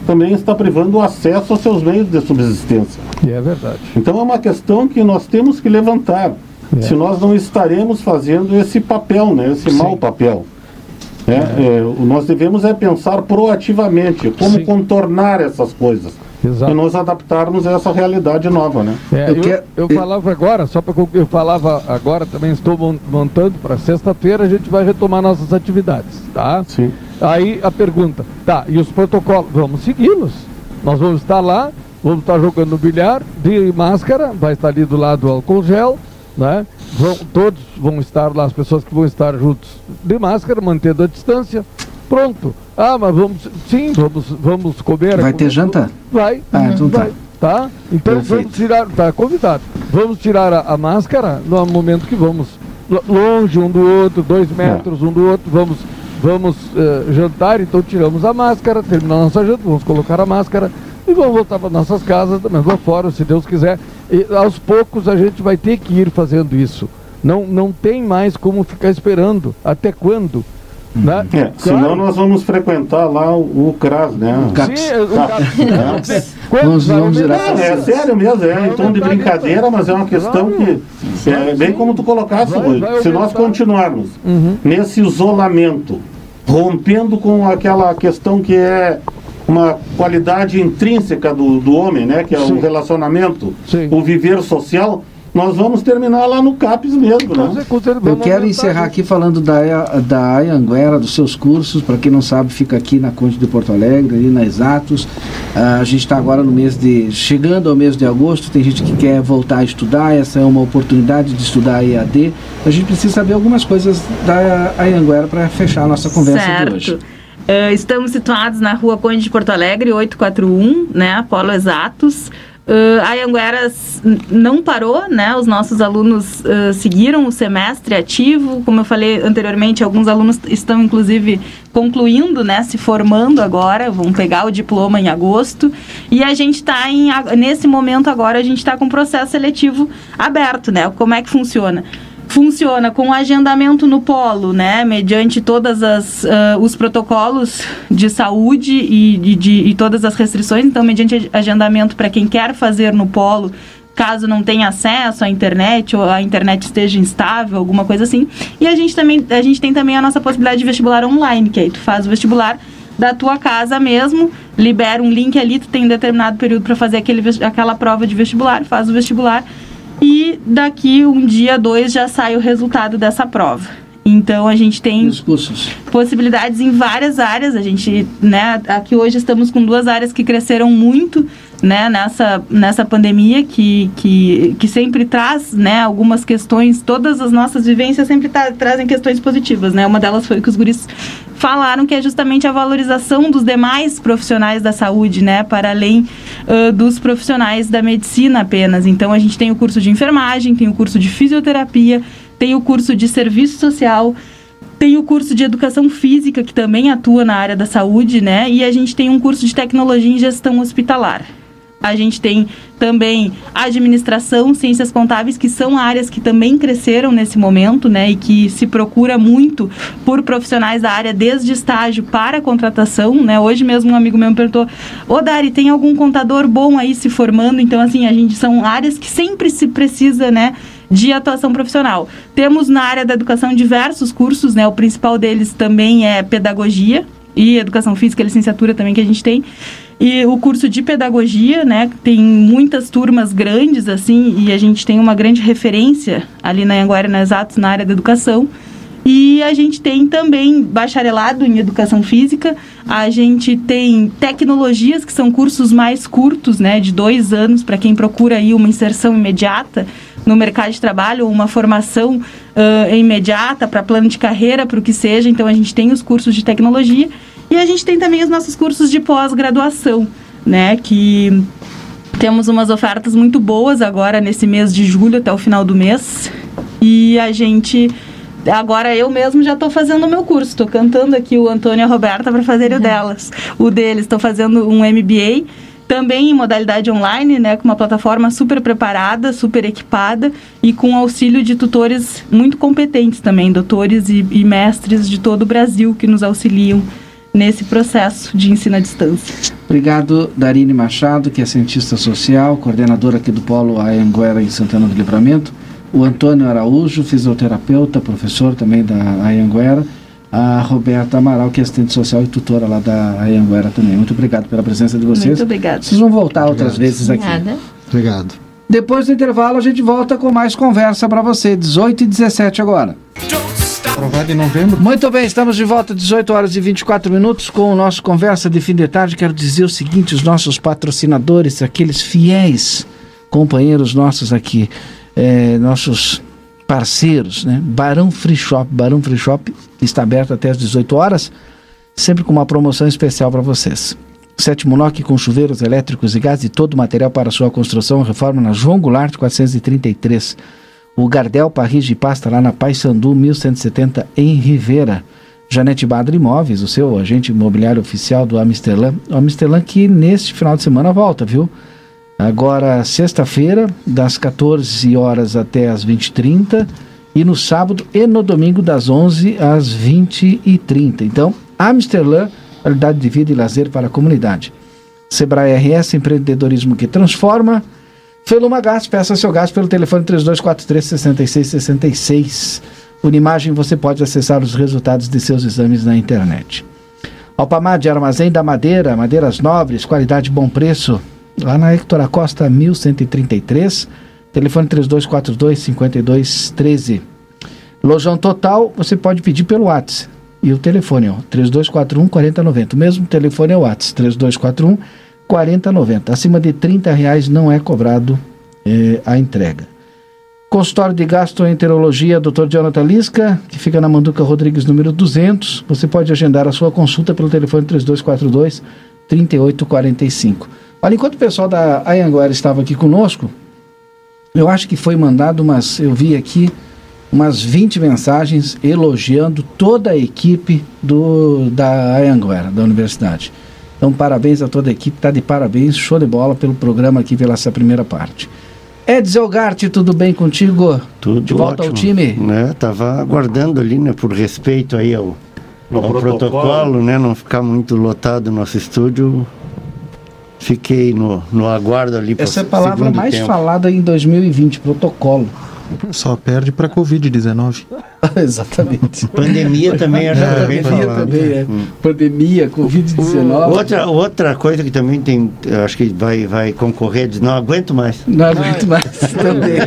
também está privando o acesso aos seus meios de subsistência. E é verdade. Então é uma questão que nós temos que levantar. É. Se nós não estaremos fazendo esse papel, né, esse Sim. mau papel. né? É, o- nós devemos é pensar proativamente como Sim. contornar essas coisas Exato. e nos adaptarmos a essa realidade nova, né? É, Eu eu, eu falava agora, só para eu falava agora também estou mon- montando para sexta-feira a gente vai retomar nossas atividades, tá? Sim. Aí a pergunta, tá? E os protocolos, vamos segui-los? Nós vamos estar lá, vamos estar jogando bilhar de máscara, vai estar ali do lado o álcool gel, né? Vão, todos vão estar lá, as pessoas que vão estar juntos de máscara, mantendo a distância. Pronto. Ah, mas vamos, sim, vamos, vamos comer. Vai ter janta? Vai. Ah, então tá. vai. Tá? Então Perfeito. vamos tirar, tá convidado. Vamos tirar a, a máscara no momento que vamos lo- longe um do outro, dois metros um do outro, vamos, vamos eh, jantar, então tiramos a máscara, terminamos a nossa janta, vamos colocar a máscara e vamos voltar para nossas casas da mesma forma, se Deus quiser. E aos poucos a gente vai ter que ir fazendo isso. Não, não tem mais como ficar esperando. Até quando? Né? É, senão nós vamos frequentar lá o, o CRAS, né? CAPS. Sim, o CAPS. Quando Vamos- vai vamos virar- É, é sério mesmo, é em tom de brincadeira, mas é uma questão que é bem como tu colocaste, Vai- Rui. vai Se nós continuarmos Uhum. nesse isolamento, rompendo com aquela questão que é uma qualidade intrínseca do, do homem, né? Que é Sim. o relacionamento, Sim. o viver social, nós vamos terminar lá no CAPES mesmo, né? Eu quero encerrar aqui falando da, da Ayanguera, dos seus cursos. Para quem não sabe, fica aqui na Conde de Porto Alegre, ali na Exatos. Ah, a gente está agora no mês de. chegando ao mês de agosto. Tem gente que quer voltar a estudar. Essa é uma oportunidade de estudar EAD. A gente precisa saber algumas coisas da Ayanguera para fechar a nossa conversa certo. de hoje. Eh, estamos situados na rua Conde de Porto Alegre, 841, né? Polo Exatos. Uh, a Anguera não parou, né? Os nossos alunos uh, seguiram o semestre ativo. Como eu falei anteriormente, alguns alunos estão inclusive concluindo, né? Se formando agora, vão pegar o diploma em agosto. E a gente está nesse momento agora a gente está com o processo seletivo aberto, né? Como é que funciona? Funciona com agendamento no polo, né, mediante todas as ah, os protocolos de saúde e, de- e todas as restrições. Então, mediante agendamento para quem quer fazer no polo, caso não tenha acesso à internet ou a internet esteja instável, alguma coisa assim. E a gente também a gente tem também a nossa possibilidade de vestibular online, que aí tu faz o vestibular da tua casa mesmo, libera um link ali, tu tem um determinado período para fazer aquele, aquela prova de vestibular, faz o vestibular e daqui um dia, dois, já sai o resultado dessa prova. Então a gente tem possibilidades em várias áreas. A gente, né, aqui hoje estamos com duas áreas que cresceram muito, né, nessa, nessa pandemia, que, que, que sempre traz, né, algumas questões, todas as nossas vivências sempre tra- trazem questões positivas, né. Uma delas foi que os guris falaram que é justamente a valorização dos demais profissionais da saúde, né, para além ãh, dos profissionais da medicina apenas. Então a gente tem o curso de enfermagem, tem o curso de fisioterapia, tem o curso de serviço social, tem o curso de educação física, que também atua na área da saúde, né? E a gente tem um curso de tecnologia em gestão hospitalar. A gente tem também administração, ciências contábeis, que são áreas que também cresceram nesse momento, né? E que se procura muito por profissionais da área, desde estágio para contratação, né? Hoje mesmo um amigo meu me perguntou: Ô Dari, tem algum contador bom aí se formando? Então, assim, a gente são áreas que sempre se precisa, né? de atuação profissional. Temos na área da educação diversos cursos, né? O principal deles também é pedagogia e educação física, licenciatura também que a gente tem. E o curso de pedagogia, né? Tem muitas turmas grandes, assim, e a gente tem uma grande referência ali na Anguera, na Exatos, na área da educação. E a gente tem também bacharelado em educação física, a gente tem tecnologias, que são cursos mais curtos, né, de dois anos, para quem procura aí uma inserção imediata no mercado de trabalho, ou uma formação ah, imediata para plano de carreira, para o que seja. Então a gente tem os cursos de tecnologia e a gente tem também os nossos cursos de pós-graduação, né, que temos umas ofertas muito boas agora nesse mês de julho até o final do mês. E a gente agora eu mesmo já estou fazendo o meu curso, estou cantando aqui o Antônio e a Roberta para fazer o delas, o deles, estou fazendo um MBA também em modalidade online, né, com uma plataforma super preparada, super equipada e com auxílio de tutores muito competentes também, doutores e, e mestres de todo o Brasil que nos auxiliam nesse processo de ensino à distância. Obrigado, Darine Machado, que é cientista social, coordenadora aqui do Polo Ayanguera em Santana do Livramento. O Antônio Araújo, fisioterapeuta, professor também da Ayanguera. A Roberta Amaral, que é assistente social e tutora lá da Ayanguera também. Muito obrigado pela presença de vocês. Muito obrigada. Vocês vão voltar outras vezes aqui. Nada. Obrigado. Depois do intervalo, a gente volta com mais conversa para você. 18 e 17 agora. Aprovado em novembro. Muito bem, estamos de volta, 18 horas e 24 minutos, com o nosso Conversa de Fim de Tarde. Quero dizer o seguinte: os nossos patrocinadores, aqueles fiéis companheiros nossos aqui, eh, nossos parceiros, né? Barão Free Shop. Barão Free Shop está aberto até às 18 horas, sempre com uma promoção especial para vocês. Sétimo NOC com chuveiros elétricos e gás e todo o material para sua construção e reforma na João Goulart 433. O Gardel Parris de Pasta lá na Paysandu 1170 em Rivera. Janete Badra Imóveis, o seu agente imobiliário oficial do Amsterlan. O Amsterlan que neste final de semana volta, viu? Agora, sexta-feira, das 14 horas até as 20h30 e no sábado e no domingo das 11 às 20h30. Então, Amsterlan, qualidade de vida e lazer para a comunidade. Sebrae RS, empreendedorismo que transforma. Feluma Gás, peça seu gás pelo telefone 3243-6666. Unimagem, você pode acessar os resultados de seus exames na internet. Alpamad, Armazém da Madeira, madeiras nobres, qualidade e bom preço. Lá na Hector Acosta, 1133, telefone 3242-5213. Lojão Total, você pode pedir pelo WhatsApp. E o telefone, ó, 3241-4090. O mesmo telefone é o WhatsApp, 3241 4090. Acima de 30 reais não é cobrado eh, a entrega. Consultório de Gastroenterologia, Dr. Jonathan Lisca, que fica na Manduca Rodrigues, número 200. Você pode agendar a sua consulta pelo telefone 3242 3845. Olha, enquanto o pessoal da Ayanguera estava aqui conosco, eu acho que foi mandado umas, eu vi aqui, umas 20 mensagens elogiando toda a equipe do, da Ayanguera, da universidade. Então, parabéns a toda a equipe, tá de parabéns, show de bola pelo programa aqui, pela essa primeira parte. Edsel Gart, tudo bem contigo? Tudo De volta ao ótimo, time? Né? Tava aguardando ali, né, por respeito aí ao, Ao ao protocolo. protocolo, né, não ficar muito lotado o nosso estúdio. Fiquei no, no aguardo ali Essa é a palavra mais tempo. falada em 2020, protocolo. Só perde para Covid-19. Exatamente. Pandemia também era É, bem Pandemia falado. também, é. Pandemia, Covid-19. Outra, outra coisa que também tem, eu acho que vai, vai concorrer, diz, não aguento mais. Não aguento mais também.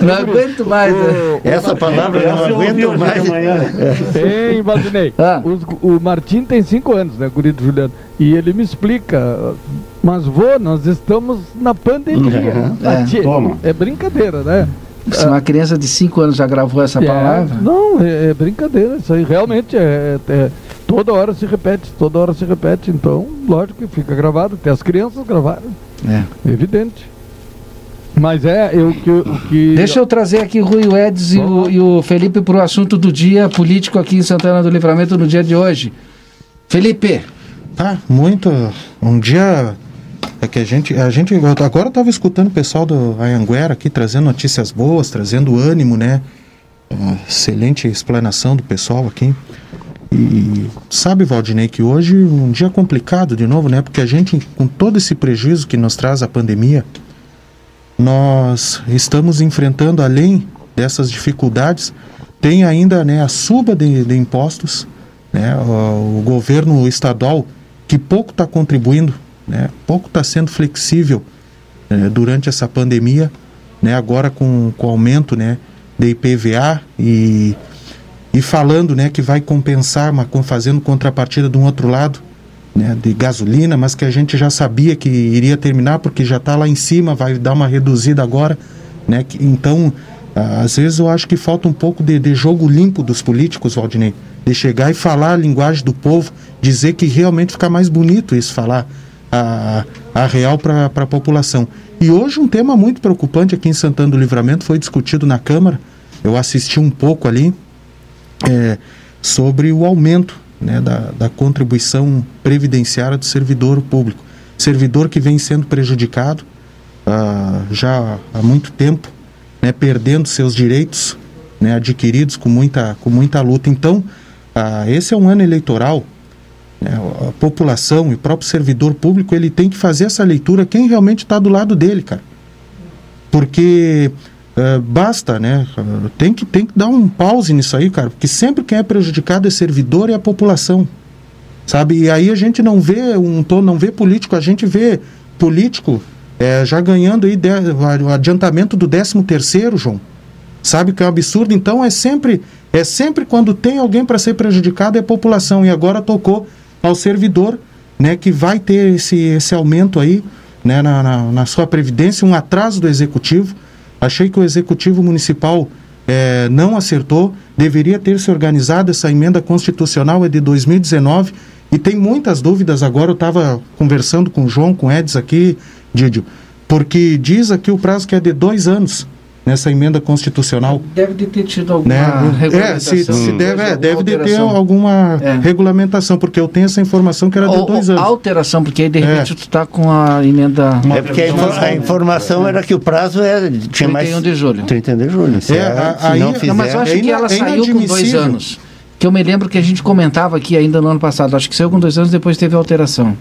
Não aguento mais. né? Essa palavra eu não aguento mais. Tem, Valdinei. Ah. Os- o Martim tem cinco anos, né, gurido Juliano? E ele me explica, mas vô, nós estamos na pandemia. Uhum. É. é brincadeira, né? Se uma criança de 5 anos já gravou essa É, palavra. não, é, é brincadeira. Isso aí realmente é, é- Toda hora se repete, toda hora se repete. Então, lógico que fica gravado. Até as crianças gravaram. É. Evidente. Mas é eu, o que, o que. Deixa eu trazer aqui o Rui Eds e o, e o Felipe para o assunto do dia político aqui em Santana do Livramento no dia de hoje. Felipe, Tá, muito. Um dia. É que a gente. A gente agora eu tava escutando o pessoal do Anhanguera aqui trazendo notícias boas, trazendo ânimo, né? Ah, excelente explanação do pessoal aqui. E sabe, Valdinei, que hoje um dia complicado de novo, né? Porque a gente, com todo esse prejuízo que nos traz a pandemia, nós estamos enfrentando, além dessas dificuldades, tem ainda né, a suba de, de impostos, né, o, o governo estadual que pouco está contribuindo, né, pouco está sendo flexível eh, durante essa pandemia, né, agora com, com o aumento né, de IPVA e, e falando né, que vai compensar, mas fazendo contrapartida de um outro lado, né, de gasolina, mas que a gente já sabia que iria terminar porque já está lá em cima, vai dar uma reduzida agora, né? então, às vezes eu acho que falta um pouco de, de jogo limpo dos políticos, Valdinei, de chegar e falar a linguagem do povo, dizer que realmente fica mais bonito isso, falar a, a real para a população. E hoje um tema muito preocupante aqui em Santana do Livramento foi discutido na Câmara, eu assisti um pouco ali, é, sobre o aumento né, da, da contribuição previdenciária do servidor público. Servidor que vem sendo prejudicado ah, já há muito tempo, né, perdendo seus direitos né, adquiridos com muita, com muita luta. Então, ah, esse é um ano eleitoral. Né, a população e o próprio servidor público ele tem que fazer essa leitura quem realmente está do lado dele, cara porque eh, basta, né? Tem que, tem que dar um pause nisso aí, cara, porque sempre quem é prejudicado é servidor e a população, sabe? E aí a gente não vê um tom, não vê político, a gente vê político eh, já ganhando aí de- o adiantamento do 13 terceiro, João. Sabe que é um absurdo? Então é sempre é sempre quando tem alguém para ser prejudicado é a população e agora tocou ao servidor, né, que vai ter esse, esse aumento aí, né, na, na, na sua previdência, um atraso do executivo. Achei que o executivo municipal eh, não acertou, deveria ter se organizado. Essa emenda constitucional é de 2019 e tem muitas dúvidas agora. Eu estava conversando com o João, com o Eds aqui, Didio, porque diz aqui o prazo que é de dois anos nessa emenda constitucional. deve de ter tido alguma Né? É, regulamentação. se, se deve, é, alguma deve de ter alguma É. regulamentação, porque eu tenho essa informação que era de Ou- dois ou anos. alteração, porque aí de É. repente tu tá com a emenda É porque a, infor- a informação era que o prazo era, tinha mais 31 de julho. 31 de julho. Se, É, a- a- se aí- não fizer, Não, mas eu acho é que ela é saiu com dois anos. Que eu me lembro que a gente comentava aqui ainda no ano passado. Acho que saiu com dois anos, depois teve alteração.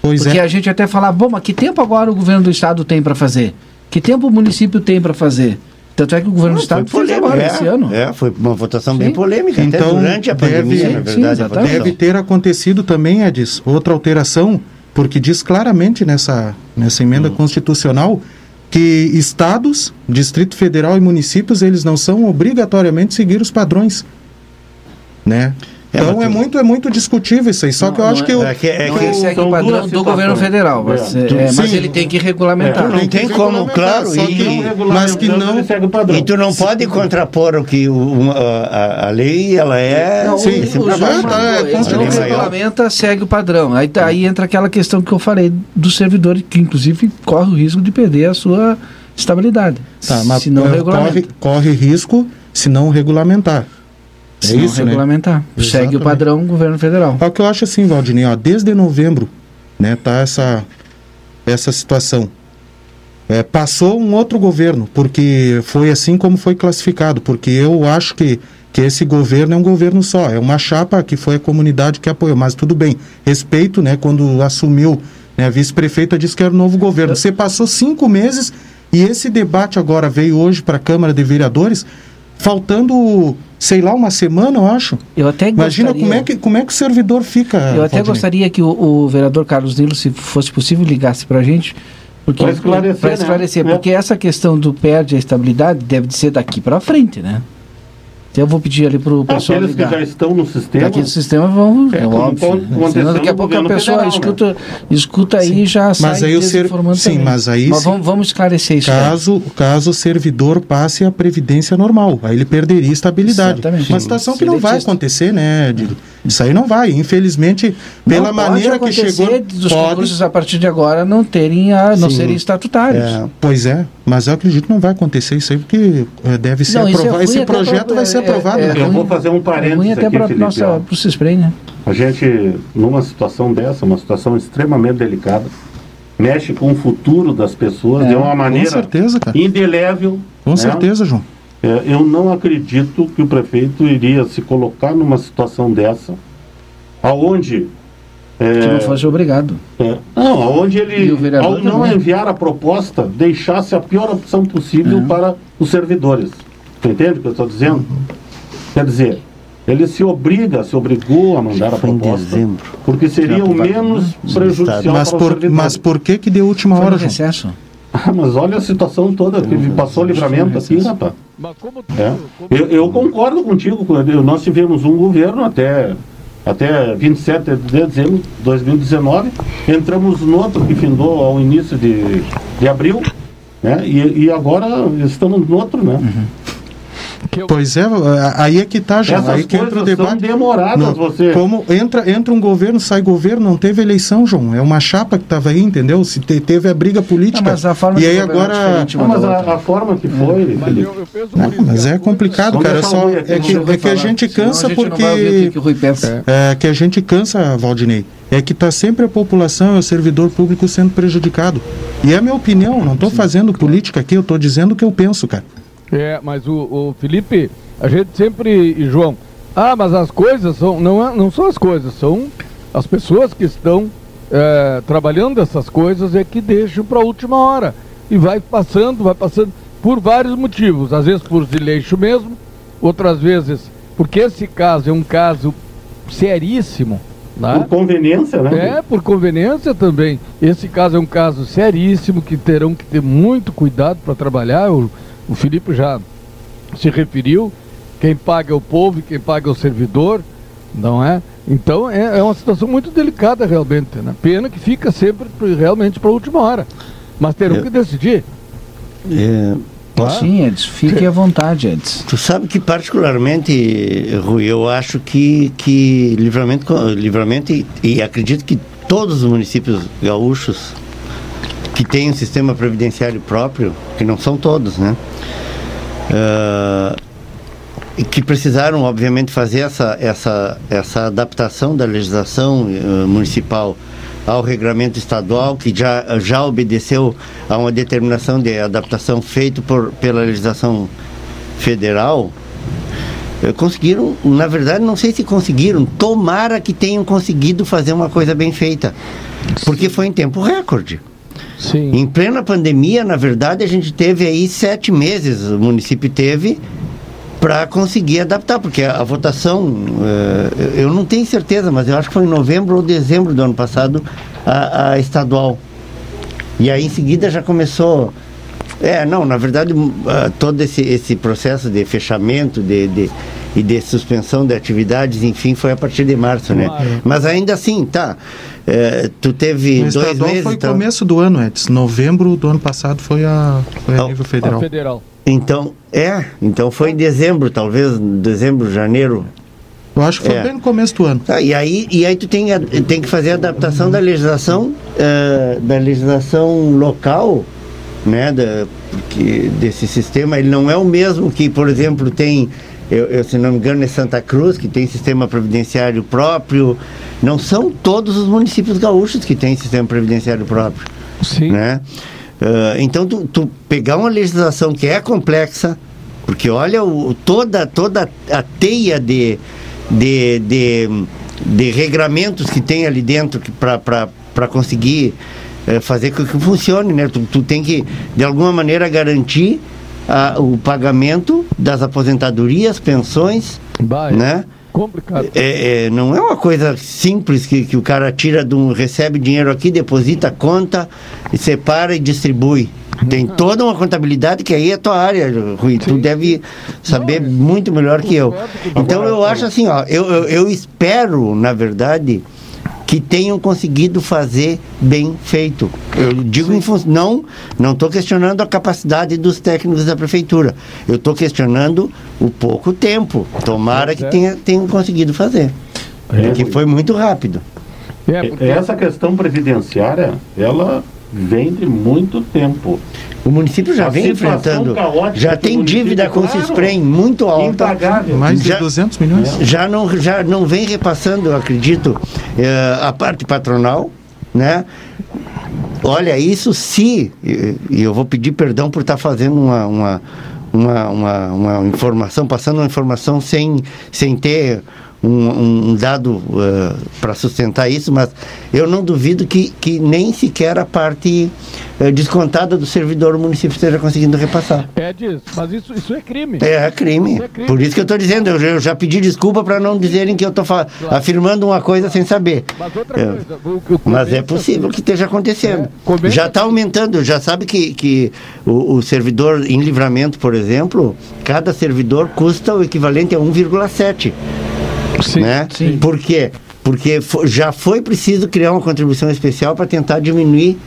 Pois Porque é. a gente até falava, bom, mas que tempo agora o governo do estado tem para fazer? Que tempo o município tem para fazer? Tanto é que o governo do Foi estado fez polêmica, agora, é, esse ano. É, foi uma votação bem Sim. polêmica, até Então, durante a deve- pandemia, sim, na sim, verdade. votação. Deve ter acontecido também, Edis, outra alteração, porque diz claramente nessa, nessa emenda Hum. constitucional que estados, Distrito Federal e municípios, eles não são obrigatoriamente seguir os padrões. Né? É, então é tu- muito, é muito discutível isso aí. Só Não, que eu não acho é- que o, É que, é Não, que segue são o padrão do governo federal, mas, É, é, mas sim. ele tem que regulamentar. não tem como, claro, só que e- não- mas que não Ele segue o padrão. E tu não pode contrapor o que o- a, a lei, ela é... Não, Sim, o, sim, o é, constitucional. não regulamenta, segue o padrão. Aí, tá- aí entra aquela questão que eu falei do servidor, que inclusive corre o risco de perder a sua estabilidade. Tá, mas se não é, corre, corre risco se não regulamentar. É isso, né? regulamentar. Segue o padrão governo federal. É o que eu acho assim, Valdinei, ó, desde novembro, né, tá essa, essa situação. É, passou um outro governo, porque foi assim como foi classificado, porque eu acho que, que esse governo é um governo só, é uma chapa que foi a comunidade que apoiou, mas tudo bem, respeito, né, quando assumiu, né, a vice-prefeita disse que era o novo governo. Você passou cinco meses E esse debate agora veio hoje para a Câmara de Vereadores, faltando, sei lá, uma semana, eu acho. Eu até Imagina gostaria- como é, que, como é que o servidor fica. Eu até Valdinei. gostaria que o, o vereador Carlos Nilo, se fosse possível, ligasse para a gente. Porque, Pra esclarecer, pra né? esclarecer, É. porque essa questão do perde a estabilidade deve de ser daqui para frente, né? Então eu vou pedir ali pro pessoal Aqueles que ligar. já estão no sistema. Daqui do sistema vão, é, É, óbvio. né? daqui a no pouco a pessoa federal, né? escuta, escuta aí e já sai Mas aí o ser- sim, também. mas aí Mas vamos, vamos esclarecer isso. aí. Caso, caso o servidor passe a previdência normal, aí ele perderia estabilidade. Exatamente. Uma Sim, situação que não vai acontecer, né, Dido? Isso aí não vai. Infelizmente, pela Não pode maneira que chegou. dos Pode, concursos a partir de agora não terem a, não Sim. serem estatutários. É. Pois é, mas eu acredito que não vai acontecer isso aí, porque eh, deve ser Não, isso é aprovado. ruim Esse até projeto pra- vai ser é- aprovado. é- né? Eu ruim- vou fazer um É parênteses até aqui, para Felipe. nossa ó. pro Cisprem, né? A gente, numa situação dessa, uma situação extremamente delicada, mexe com o futuro das pessoas É, de uma Com maneira certeza, cara. indelével. Com né? certeza, João. É, eu não acredito que o prefeito iria se colocar numa situação dessa, aonde é, Que não fosse obrigado. é, não, aonde ele, ao não também. enviar a proposta, deixasse a pior opção possível Uhum. para os servidores. Tu entende o que eu estou dizendo? Quer dizer, ele se obriga, se obrigou a mandar a Foi em proposta, dezembro. porque seria o menos prejudicial Mas para os por, servidores. mas por que que deu última Foi no hora, João? recesso. Ah, mas olha a situação toda que passou o livramento aqui, rapaz. Mas como tu, É. como- Eu, eu concordo contigo. Cleber. Nós tivemos um governo até, até 27 de dezembro de 2019. Entramos no outro que findou ao início de, de abril. Né? E, e agora estamos no outro, né? Pois é, aí é que tá, João. Essas Aí que entra o debate. demoradas, Não, você. Como entra, entra um governo, sai governo, não teve eleição, João. É uma chapa que estava aí, entendeu? Se te- teve a briga política. Não, mas a forma e aí é agora. diferente. Não, mas a, a forma que foi, mas Felipe, eu, eu penso Não, mas é a complicado, Vamos cara. Só é que, é que a gente Senão cansa a gente não porque. vai ouvir o que que o Rui pensa. É, que a gente cansa, Valdinei, é que está sempre a população e o servidor público sendo prejudicado. E é a minha opinião, não estou fazendo política aqui, eu estou dizendo o que eu penso, cara. É, mas o, o Felipe, a gente sempre, e João, ah, mas as coisas são, não, é- não são as coisas, são as pessoas que estão é, trabalhando essas coisas é que deixam para a última hora. E vai passando, vai passando, por vários motivos. Às vezes por desleixo mesmo, outras vezes porque esse caso é um caso seríssimo, né? por conveniência, né? É, por conveniência também. Esse caso é um caso seríssimo que terão que ter muito cuidado para trabalhar. O, o Filipe já se referiu. Quem paga é o povo e quem paga é o servidor, não é? Então é, é uma situação muito delicada realmente. Né? Pena que fica sempre realmente para a última hora. Mas terão Eu- que decidir. É, posso? Sim, Edson. Fique à vontade, Edson. Tu sabe que particularmente, Rui, eu acho que, que livramento, livramento e, e acredito que todos os municípios gaúchos que têm um sistema previdenciário próprio, que não são todos, né? E que precisaram, obviamente, fazer essa, essa, essa adaptação da legislação eh, municipal ao regulamento estadual, que já, já obedeceu a uma determinação de adaptação feita por, pela legislação federal, eh, conseguiram, na verdade, não sei se conseguiram, tomara que tenham conseguido fazer uma coisa bem feita, porque foi em tempo recorde. Sim. Em plena pandemia, na verdade, a gente teve aí sete meses, o município teve para conseguir adaptar, porque a, a votação, eh, eu não tenho certeza, mas eu acho que foi em novembro ou dezembro do ano passado, a, a estadual. E aí em seguida já começou. É, não, na verdade, ah, todo esse, esse processo de fechamento de, de- e de suspensão de atividades, enfim, foi a partir de março, né? Claro. Mas ainda assim, tá. Eh, tu teve O dois estadual meses. foi então- começo do ano, Edson. Novembro do ano passado foi a, foi a Ah, nível A federal. federal. Então, é, então foi em dezembro, talvez, dezembro, janeiro. Eu acho que foi É. bem no começo do ano. Tá, e aí, e aí tu tem, tem que fazer a adaptação da legislação, eh, da legislação local, né, da, porque desse sistema, ele não é o mesmo que, por exemplo, tem, eu, eu, se não me engano, é Santa Cruz, que tem sistema previdenciário próprio, não são todos os municípios gaúchos que têm sistema previdenciário próprio Sim. né? Ah, então tu, tu pegar uma legislação que é complexa, porque olha o, toda toda a teia de de, de, de regramentos que tem ali dentro para conseguir eh, fazer com que funcione, né? Tu, tu tem que, de alguma maneira, garantir ah, o pagamento das aposentadorias, pensões, Vai, né? complicado. É, é, não é uma coisa simples que, que o cara tira de um, recebe dinheiro aqui, deposita, conta, e separa e distribui. Tem toda uma contabilidade que aí é tua área, Rui. Tu deve saber muito melhor que eu. Então eu acho assim, ó, eu, eu, eu espero, na verdade, que tenham conseguido fazer bem feito. Eu digo em função. Não não estou questionando a capacidade dos técnicos da prefeitura. Eu estou questionando o pouco tempo. Tomara que tenha, tenham conseguido fazer. Que foi muito rápido. É, porque Essa questão previdenciária, ela vem de muito tempo. O município já A vem enfrentando. caótica Já tem dívida com o Claro. Cisprem muito alta. Impagável. Mais de Já- 200 milhões. já não, já não vem repassando, eu acredito, eh, a parte patronal, né? Olha, isso se, e e eu vou pedir perdão por estar fazendo uma, uma, uma, uma, uma informação, passando uma informação sem, sem ter um, um- dado para sustentar isso, mas eu não duvido que, que nem sequer a parte eh, descontada do servidor o município esteja conseguindo repassar. é disso, mas isso, isso é crime. É crime. Isso é crime. Por isso que eu estou dizendo, eu, já- eu já pedi desculpa para não dizerem que eu estou afirmando uma coisa sem saber. Mas outra É. coisa, o eu Mas é comento possível que esteja acontecendo. É, Já está aumentando, já sabe que, que o, o servidor em livramento, por exemplo, cada servidor custa o equivalente a 1,7. Sim, né? sim. Por quê? Porque já foi preciso criar uma contribuição especial para tentar diminuir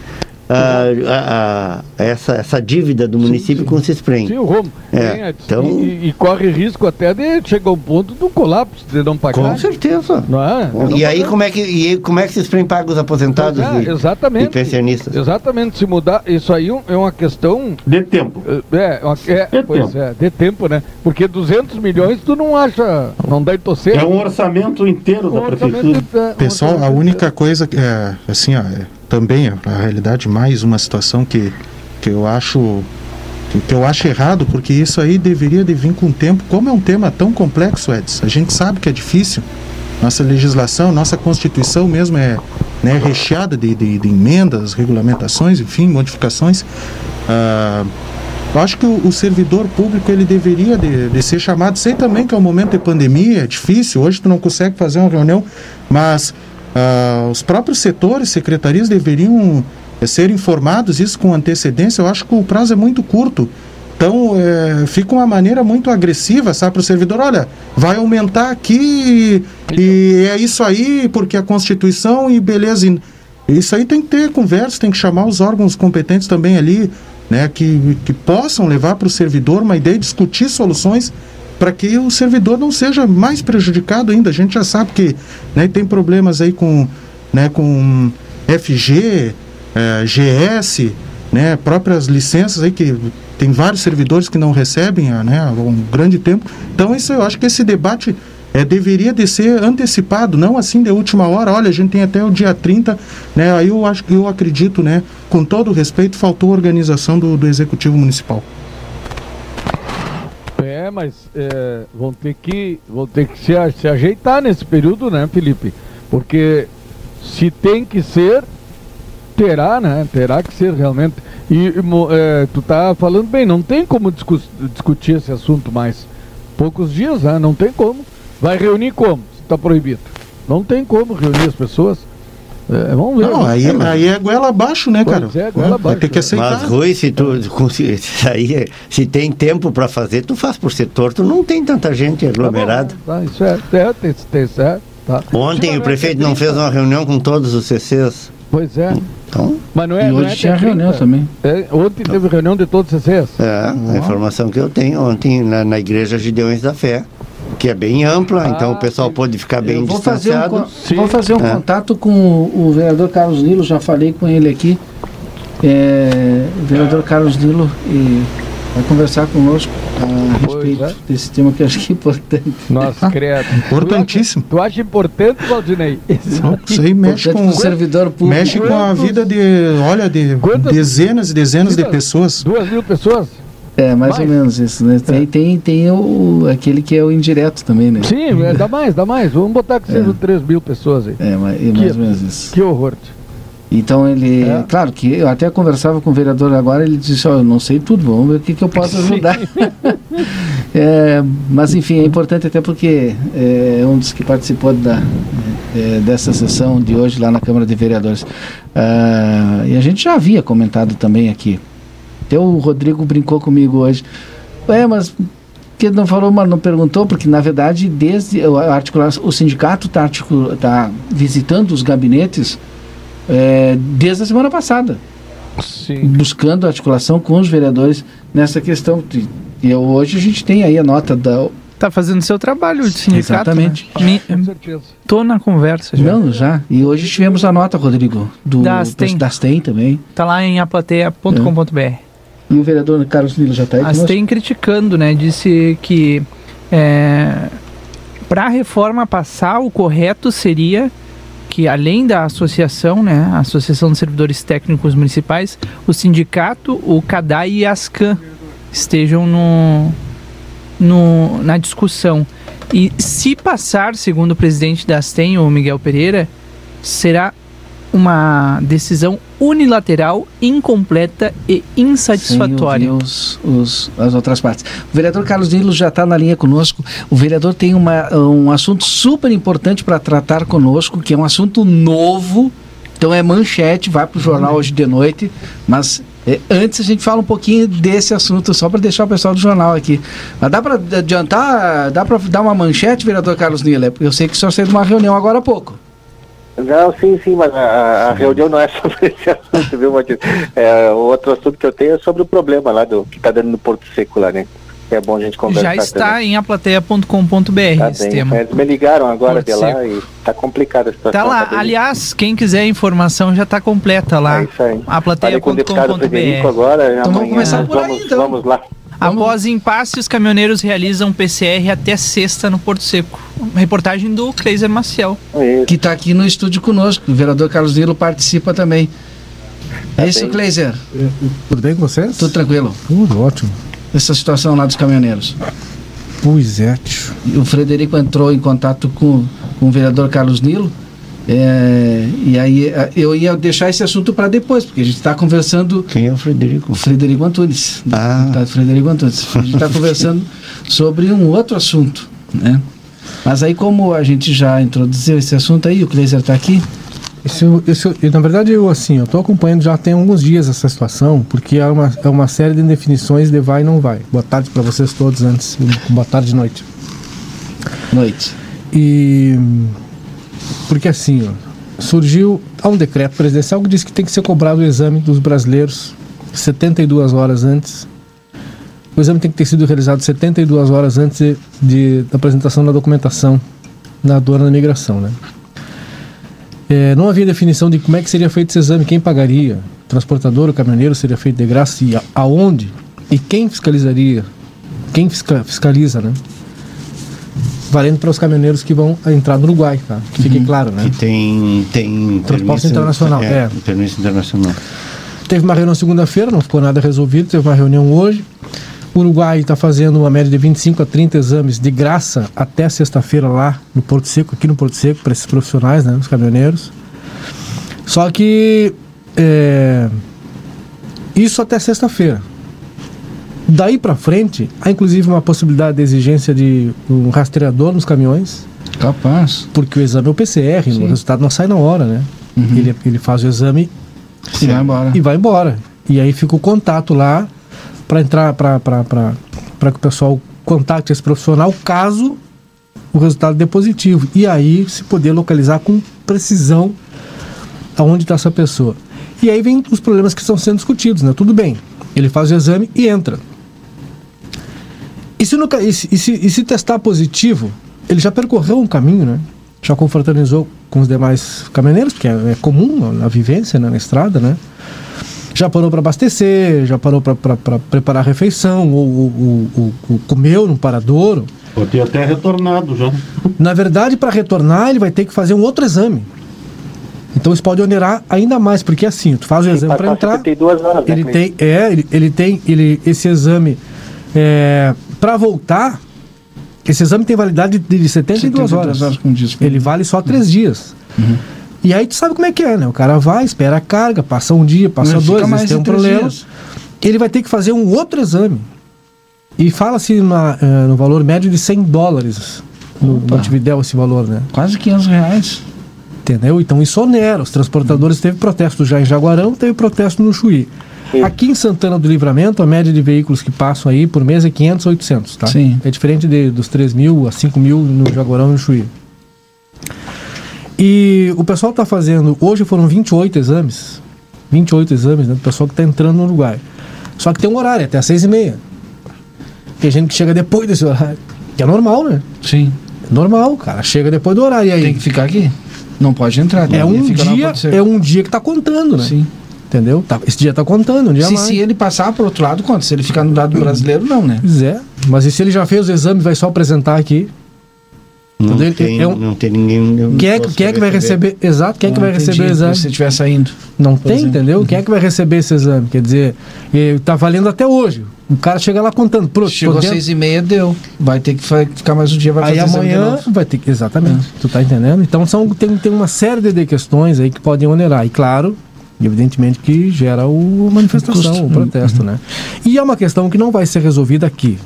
a- a- essa, essa dívida do município com o Cisprem. Sim, o Romo. É, Edson, então- e, e corre risco até de chegar ao ponto do colapso, de não pagar. Com certeza. Não é? De não E aí pagar. como é que e como é que se Cisprem paga os aposentados é, e, exatamente. e pensionistas? Exatamente, se mudar, isso aí é uma questão. De tempo. É, uma- é, De pois tempo. é, de tempo, né? Porque 200 milhões tu não acha, não dá em torcer. É um orçamento inteiro da prefeitura. é, um Pessoal, a orçamento única coisa que é, assim, ó, é, também, ó, na realidade, mais uma situação que, que eu acho que eu acho errado, porque isso aí deveria de vir com o tempo. Como é um tema tão complexo, Edson, a gente sabe que é difícil. Nossa legislação, nossa Constituição mesmo é né, recheada de, de, de emendas, regulamentações, enfim, modificações. Ah, eu acho que o, o servidor público ele deveria de, de ser chamado. Sei também que é um momento de pandemia, é difícil. Hoje tu não consegue fazer uma reunião, mas ah, os próprios setores, secretarias deveriam eh, ser informados isso com antecedência. Eu acho que o prazo é muito curto. Então eh, fica uma maneira muito agressiva, sabe, para o servidor. Olha, vai aumentar aqui e, e é isso aí porque a Constituição e beleza. E isso aí tem que ter conversa, tem que chamar os órgãos competentes também ali, né, que, que possam levar para o servidor uma ideia e discutir soluções para que o servidor não seja mais prejudicado ainda. A gente já sabe que né, tem problemas aí com, né, com FG, eh, GS, né, próprias licenças aí que tem vários servidores que não recebem né, há um grande tempo. Então isso eu acho que esse debate é, deveria de ser antecipado, não assim de última hora. Olha, a gente tem até o dia 30, né? Aí eu acho que eu acredito, né? Com todo respeito, faltou organização do, do executivo municipal. Mas é, vão ter que, vão ter que se, se ajeitar nesse período, né, Felipe? Porque se tem que ser, terá, né? Terá que ser realmente. E é, tu tá falando bem, não tem como discu- discutir esse assunto mais. Poucos dias, né? Não tem como. Vai reunir como? Se tá proibido. Não tem como reunir as pessoas. É, vamos ver. Não, aí, aí é goela abaixo, né, Pois cara? é, goela Vai abaixo, ter que é. aceitar. Mas, Rui, se tu se aí, se tem tempo para fazer, tu faz por setor, tu não tem tanta gente Tá bom, aglomerada. tá, isso é, é, tem, tem certo. Tá. Ontem o prefeito não fez uma reunião com todos os CCs. Pois é. Então, Mas não é, E não hoje é tinha reunião 30. também. É, ontem teve reunião de todos os CCs. é, a informação que eu tenho ontem na, na Igreja Gideões da Fé, que é bem ampla, então o pessoal pode ficar bem vou fazer um, distanciado. vou fazer um É. contato com o, o vereador Carlos Nilo, já falei com ele aqui. É, o vereador Carlos Nilo e vai conversar conosco a Pois respeito é. desse tema que eu acho que é importante. Nossa, credo. Importantíssimo. Tu acha importante, Valdinei? Não, Isso aí mexe Importante com, pro servidor público. mexe com a vida de, olha, de Quantas- dezenas e dezenas de pessoas. Duas mil pessoas? É, mais, Mais. ou menos isso, né? Tem, tem, tem o, aquele que é o indireto também, né? Sim, é, dá mais, dá mais. Vamos botar que seja É. 3 mil pessoas aí. É, mais, é mais ou menos isso. Que horror. Então ele, é. claro que eu até conversava com o vereador agora, ele disse, oh, eu não sei tudo, vamos ver o que, que eu posso ajudar. é, mas enfim, é importante até porque é um dos que participou da, é, dessa sessão de hoje lá na Câmara de Vereadores. Uh, e a gente já havia comentado também aqui. Até o Rodrigo brincou comigo hoje. É, mas que não falou, mas não perguntou, porque na verdade desde o sindicato está tá visitando os gabinetes é, desde a semana passada. Sim. Buscando articulação com os vereadores nessa questão. E hoje a gente tem aí a nota da. Tá fazendo seu trabalho de sindicato. Exatamente. Né? Com certeza. Tô na conversa já. Não, já. E hoje tivemos a nota, Rodrigo, do Dastem, Dastem também. Tá lá em aplateia.com.br. É. E o vereador Carlos Nilo já está aí Astem criticando, né? Disse que é, para a reforma passar, o correto seria que além da associação, né, a Associação de Servidores Técnicos Municipais, o sindicato, o CADAI e a ASCAN estejam no, no, na discussão. E se passar, segundo o presidente da Astem, o Miguel Pereira, será uma decisão unilateral, incompleta e insatisfatória. Sem os, os, as outras partes. O vereador Carlos Nilo já está na linha conosco. O vereador tem uma, um assunto super importante para tratar conosco, que é um assunto novo. Então é manchete, vai para o jornal hoje de noite. Mas é, antes a gente fala um pouquinho desse assunto, só para deixar o pessoal do jornal aqui. Mas dá para adiantar, dá para dar uma manchete, vereador Carlos Nilo? Eu sei que o senhor saiu de uma reunião agora há pouco. Não, sim, sim, mas a, a reunião não é sobre esse assunto, viu, Matheus? É, o outro assunto que eu tenho é sobre o problema lá do que está dando no Porto Seco lá, né? É bom a gente conversar. Já está também. em aplateia.com.br tá esse tema. Eles me ligaram agora Porto de lá Seco. e está complicada a situação. Tá lá, tá aliás, quem quiser a informação já está completa lá. É isso aí. aplateia.com.br. então vamos começar por aí, vamos, então. Vamos lá. Após impasse, os caminhoneiros realizam PCR até sexta no Porto Seco. Uma reportagem do Kleiser Maciel. É que está aqui no estúdio conosco. O vereador Carlos Nilo participa também. É tá isso, Kleiser? É, tudo bem com vocês? Tudo tranquilo. Tudo ótimo. Essa situação lá dos caminhoneiros. Pois é, tio. E o Frederico entrou em contato com, com o vereador Carlos Nilo é, e aí eu ia deixar esse assunto para depois, porque a gente está conversando. Quem é o Frederico? O Frederico Antunes. Ah. Tá, Frederico Antunes. A gente está conversando sobre um outro assunto, né? Mas aí como a gente já introduziu esse assunto aí, o Kleiser está aqui. Isso, isso, na verdade, eu assim, eu estou acompanhando já tem alguns dias essa situação, porque é uma, é uma série de definições de vai e não vai. Boa tarde para vocês todos antes. Boa tarde e noite. Noite. E porque assim, ó, surgiu há um decreto presidencial que diz que tem que ser cobrado o exame dos brasileiros 72 horas antes. O exame tem que ter sido realizado 72 horas antes de, de da apresentação da documentação na aduana da migração, né? É, não havia definição de como é que seria feito esse exame, quem pagaria, transportador, o caminhoneiro seria feito de graça e aonde e quem fiscalizaria, quem fiscaliza, né? Valendo para os caminhoneiros que vão entrar no Uruguai, tá? Que fique uhum. claro, né? Que tem, tem transporte internacional, é, é. Permissão internacional. Teve uma reunião segunda-feira, não ficou nada resolvido, teve uma reunião hoje. O Uruguai está fazendo uma média de 25 a 30 exames de graça até sexta-feira lá no Porto Seco, aqui no Porto Seco, para esses profissionais, né, os caminhoneiros. Só que é, isso até sexta-feira. Daí para frente, há inclusive uma possibilidade de exigência de um rastreador nos caminhões. Capaz. Porque o exame é o PCR, Sim. o resultado não sai na hora, né? Uhum. Ele, ele faz o exame e vai embora. E vai embora. E aí fica o contato lá para entrar, para que o pessoal contate esse profissional caso o resultado dê positivo. E aí se poder localizar com precisão aonde está essa pessoa. E aí vem os problemas que estão sendo discutidos, né? Tudo bem, ele faz o exame e entra. E se, no, e, se, e, se, e se testar positivo, ele já percorreu um caminho, né? Já confraternizou com os demais caminhoneiros, porque é, é comum na vivência, né? na estrada, né? Já parou para abastecer, já parou para preparar a refeição, ou, ou, ou, ou comeu no paradouro. Pode ter até retornado já. Na verdade, para retornar, ele vai ter que fazer um outro exame. Então isso pode onerar ainda mais, porque assim, tu faz o exame para entrar. Horas, né, ele tem, é, ele, ele tem, ele, esse exame é, para voltar, esse exame tem validade de 72, 72 horas. horas diz, ele vale só três uhum. dias. Uhum. E aí tu sabe como é que é, né? O cara vai, espera a carga, passa um dia, passa fica dois, mais tem um problema. dias. Ele vai ter que fazer um outro exame. E fala-se eh, no valor médio de 100 dólares no Opa. Montevidéu esse valor, né? Quase 500 reais. Entendeu? Então isso onera. Os transportadores teve protesto já em Jaguarão, teve protesto no Chuí. Aqui em Santana do Livramento, a média de veículos que passam aí por mês é 500, 800, tá? Sim. É diferente de, dos 3 mil a 5 mil no Jaguarão e no Chuí. E o pessoal está fazendo, hoje foram 28 exames, 28 exames, né, do pessoal que está entrando no Uruguai. Só que tem um horário, até às 6 e meia. Tem gente que chega depois desse horário, que é normal, né? Sim. É normal, cara, chega depois do horário. E aí? Tem que ficar aqui. Não pode entrar. É né? um dia, é um dia que tá contando, né? Sim. Entendeu? Tá, esse dia tá contando, um dia Se, mais. se ele passar para outro lado, conta. Se ele ficar no lado brasileiro, não, né? Pois é. Mas e se ele já fez o exame, vai só apresentar aqui? Não Entendeu? tem, É um- não tem ninguém. Quem é, quem é que vai receber? Exato, quem é que vai receber o exame? Se você estiver saindo. Não tem, exemplo. entendeu? Quem é que vai receber esse exame? Quer dizer, tá valendo até hoje. O cara chega lá contando. Pronto, Chegou às seis e meia, deu. Vai ter que ficar mais um dia, vai Aí amanhã vai ter que. Exatamente. Tu tá entendendo? Então são, tem, tem uma série de- de questões aí que podem onerar. E claro, evidentemente que gera o a manifestação, o protesto, né? E é uma questão que não vai ser resolvida aqui.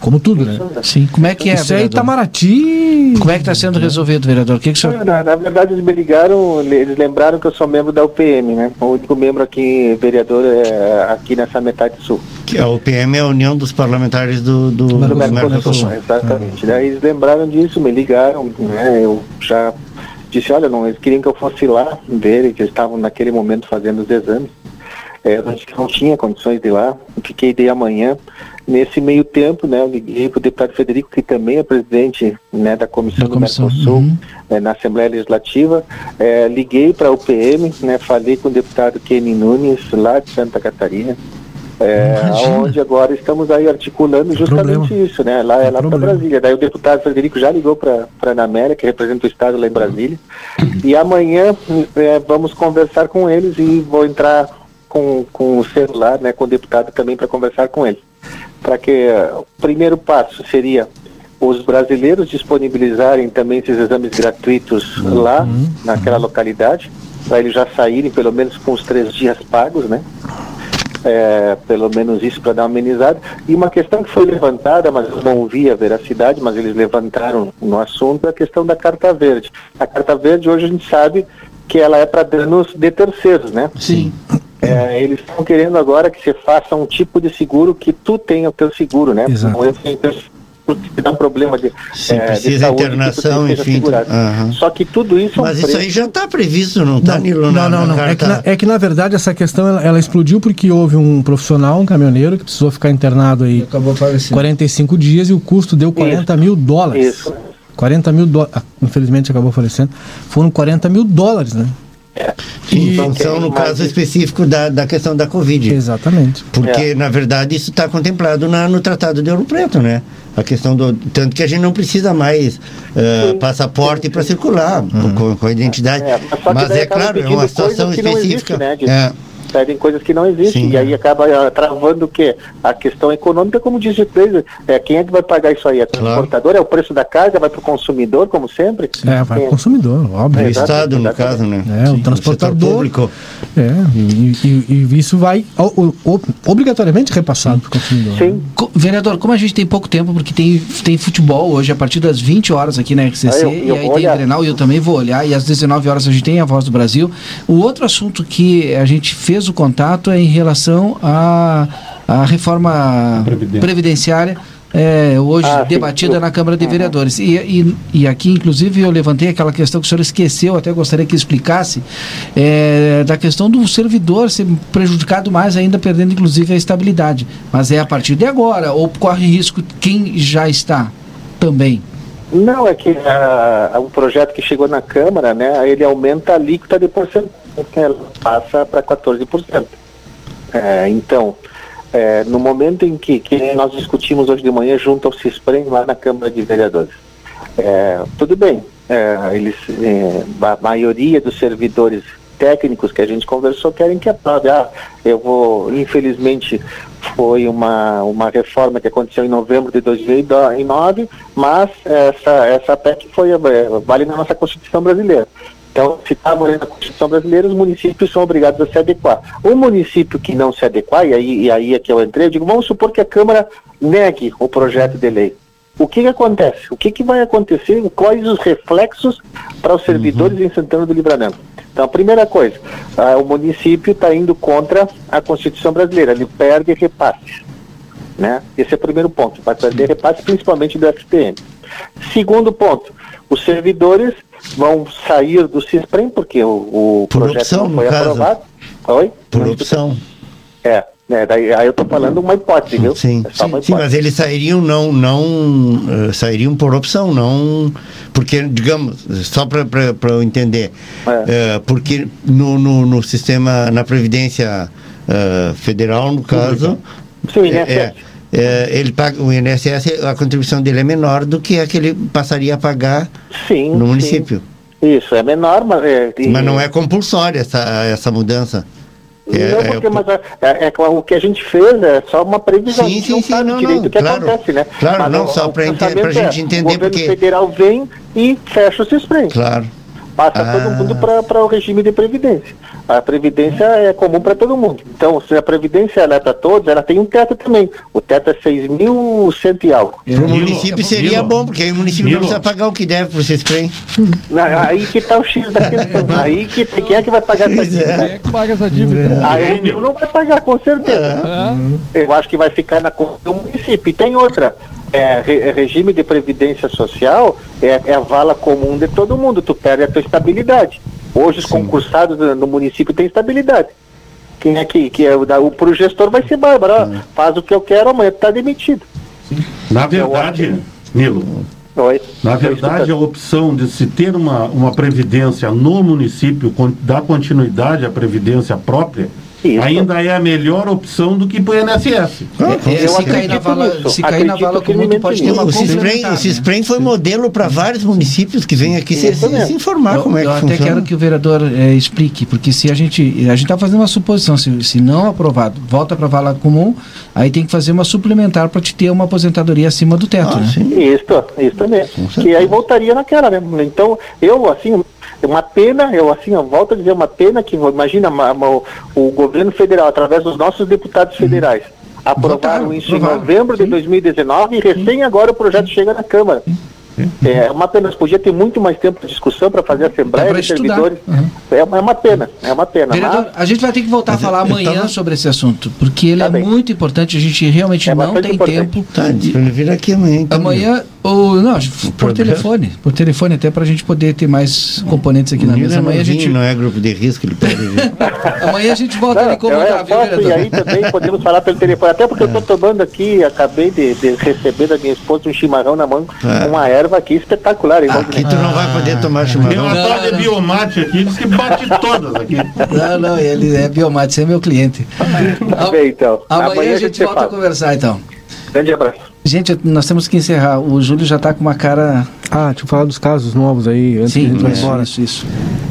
Como tudo, né? Sim. Como é que é, Isso aí, vereador? Itamaraty. Como é que está sendo resolvido, vereador? O que, que o senhor... Na, na verdade, eles me ligaram, eles lembraram que eu sou membro da UPM, né? O único membro aqui, vereador, é aqui nessa metade sul. Que a UPM é a União dos Parlamentares do, do, do Do Mercosul. Mercosul, exatamente. Daí eles lembraram disso, me ligaram, né? Eu já disse, olha, não, eles queriam que eu fosse lá ver, que eles estavam naquele momento fazendo os exames. É, eu disse que não tinha condições de ir lá, fiquei de amanhã. Nesse meio tempo, né, eu liguei para o deputado Federico, que também é presidente né, da Comissão Da do comissão, Mercosul, uhum. eh, na Assembleia Legislativa. Eh, liguei para a UPM, né, falei com o deputado Kenny Nunes, lá de Santa Catarina. É, Imagina. onde agora estamos aí articulando justamente problema. isso, né? Lá é lá para. Brasília. Daí o deputado Frederico já ligou para a Amélia, que representa o estado lá em Brasília. E amanhã é, vamos conversar com eles e vou entrar com, com o celular, né, com o deputado também para conversar com ele. Para que eh, o primeiro passo seria os brasileiros disponibilizarem também esses exames gratuitos lá, naquela localidade, para eles já saírem pelo menos com os três dias pagos, né? É, pelo menos isso para dar uma amenizada. E uma questão que foi levantada, mas eu não vi a veracidade, mas eles levantaram no assunto, é a questão da carta verde. A carta verde hoje a gente sabe que ela é para danos de terceiros, né? Sim. É, eles estão querendo agora que você faça um tipo de seguro que tu tenha o teu seguro, né? Exato. Não eu tenho teu que dá um problema de, Se é, de precisa saúde, internação, enfim, aham. Só que tudo isso é um Mas isso preço- aí já está previsto, não está, Nilo? Não, não, na não. É que, na, é que na verdade essa questão ela, ela explodiu porque houve um profissional, um caminhoneiro, que precisou ficar internado aí Acabou falecendo. 45 dias e o custo deu 40 mil dólares. Isso. 40 mil dólares. Infelizmente acabou falecendo. Foram 40 mil dólares, né? Em função, no caso específico da, da questão da Covid. Exatamente. Porque, na verdade, isso está contemplado na- no Tratado de Ouro Preto, né? A questão do. Tanto que a gente não precisa mais eh, passaporte para circular com, com a identidade. É, mas mas é claro, é uma situação não existe, específica. né, de- É. pedem coisas que não existem. Sim. E aí acaba ah, travando o quê? A questão econômica, como disse o Cleiser, é, quem é que vai pagar isso aí? É o transportador? É o preço da carga? Vai para o consumidor, como sempre? É, vai pro consumidor, óbvio. O Exato, Estado, no caso, né? É, o Sim, transportador. setor público. É, e, e- e isso vai o- o- obrigatoriamente repassado para o consumidor. Sim. Co- Vereador, como a gente tem pouco tempo, porque tem, tem futebol hoje a partir das 20 horas aqui na RCC, Ah, eu- e eu aí vou tem olhar. o Grenal e eu também vou olhar, e às 19 horas a gente tem a Voz do Brasil. O outro assunto que a gente fez o contato é em relação à à reforma Previdência. previdenciária. é, hoje Ah, sim. debatida na Câmara de Vereadores. E, e, e aqui, inclusive, eu levantei aquela questão que o senhor esqueceu, até gostaria que explicasse, é, da questão do servidor ser prejudicado mais ainda, perdendo inclusive a estabilidade. Mas é a partir de agora, ou corre risco quem já está também? Não, é que ah, um projeto que chegou na Câmara, né, ele aumenta a alíquota de porcentagem, ela passa para 14%. É, então, é, no momento em que, que nós discutimos hoje de manhã junto ao CISPREM lá na Câmara de Vereadores, é, tudo bem, é, eles, é, a maioria dos servidores técnicos que a gente conversou querem que aprove. Ah, eu vou, infelizmente, foi uma, uma reforma que aconteceu em novembro de 2009, mas essa, essa PEC foi, é, vale na nossa Constituição brasileira. Então, se está morando na Constituição brasileira, os municípios são obrigados a se adequar. O município que não se adequar, e aí, e aí é que eu entrei, eu digo, vamos supor que a Câmara negue o projeto de lei. O que, que acontece? O que, que vai acontecer? Quais os reflexos para os servidores em Santana do Livramento? Então, a primeira coisa, ah, o município está indo contra a Constituição brasileira, ele perde repasses. Né? Esse é o primeiro ponto, vai perder repasses principalmente do FPM. Segundo ponto, os servidores vão sair do CISPREM, porque o, o Por projeto opção, não foi caso. aprovado. Oi? Por opção. É, né, daí, aí eu estou falando uma hipótese, viu? Sim, É sim, hipótese. mas eles sairiam não, não eh, sairiam por opção, não porque digamos só para eu entender, eh, porque no, no, no sistema na previdência eh, federal no caso, Sim, o é, é, é, ele paga o INSS a contribuição dele é menor do que a que ele passaria a pagar Sim, no sim. município. Isso, é menor, mas... É, e- Mas não é compulsória essa essa mudança. É- não, é- porque mas, é, é, que o que a gente fez é só uma previsão. Sim, a sim, não sim, sabe não, direito não, que claro. acontece, né? Claro, Mas não, o- só pensamento pra gente é, entender, O governo porque- federal vem e fecha o CISPREM. Claro. Passa Ah. todo mundo para o regime de previdência. A previdência é comum para todo mundo. Então, se a previdência ela é para todos, ela tem um teto também. O teto é 6.100 e algo. Para o município seria bom, porque aí o município não precisa pagar o que deve para vocês trem. Não, Aí que está o X da questão. Aí que quem é que vai pagar essa dívida? Quem é que paga essa dívida? Aí o Rio não vai pagar, com certeza. Eu acho que vai ficar na conta do município. E tem outra. É, re- regime de previdência social é, é a vala comum de todo mundo. Tu perde a tua estabilidade. Hoje os concursados no, município têm estabilidade. Quem é que, que é o, da- o pro gestor vai ser bárbaro. Faz o que eu quero, amanhã tu tá demitido. Na verdade, Nilo, Oi. na verdade, a opção de se ter uma, uma previdência no município, dar continuidade à previdência própria, ainda é a melhor opção do que para o INSS. É, se cair na vala, se cair na vala comum, pode ter uma O Cisprem, o né? Cisprem foi modelo para vários municípios que vêm aqui se, se, se informar eu, como é que eu até funciona. quero que o vereador eh, explique, porque se a gente a gente está fazendo uma suposição, se, se não aprovado, volta para a vala comum, aí tem que fazer uma suplementar para te ter uma aposentadoria acima do teto, né? Isso, isso também. Que aí voltaria naquela, né? Então, eu, assim, é uma pena, eu, assim, eu volto a dizer, uma pena que, imagina, ma- ma- o, o governo federal, através dos nossos deputados federais, aprovaram isso em novembro de 2019 e recém agora o projeto chega na Câmara. É uma pena, podia ter muito mais tempo de discussão para fazer a Assembleia de. Servidores. É, uma- é uma pena, é uma pena. Vereador, a gente vai ter que voltar a falar amanhã sobre esse assunto, porque ele é muito importante, a gente realmente não tem tempo. Tá, ele vir aqui amanhã. Então, Amanhã, ou não, por programa? telefone, por telefone até para a gente poder ter mais componentes aqui o na mesa. é Amanhã a gente, não é grupo de risco, ele pode vir. amanhã a gente volta a lhe eu, incomodar, eu viu, posso, e vereador? aí também podemos falar pelo telefone, até porque eu estou tomando aqui, acabei de, de receber da minha esposa um chimarrão na mão, É. uma erva aqui espetacular. hein, Aqui tu não vai poder tomar Tem chimarrão. uma tal de biomate aqui, diz que bate todas aqui. Não, não, ele é biomate, você é meu cliente. Tá bem, então. Amanhã, a gente volta a conversar, então. Grande abraço. Gente, nós temos que encerrar. O Júlio já está com uma cara. Ah, deixa eu falar dos casos novos aí, antes Sim, que a gente vá isso, embora. isso, isso.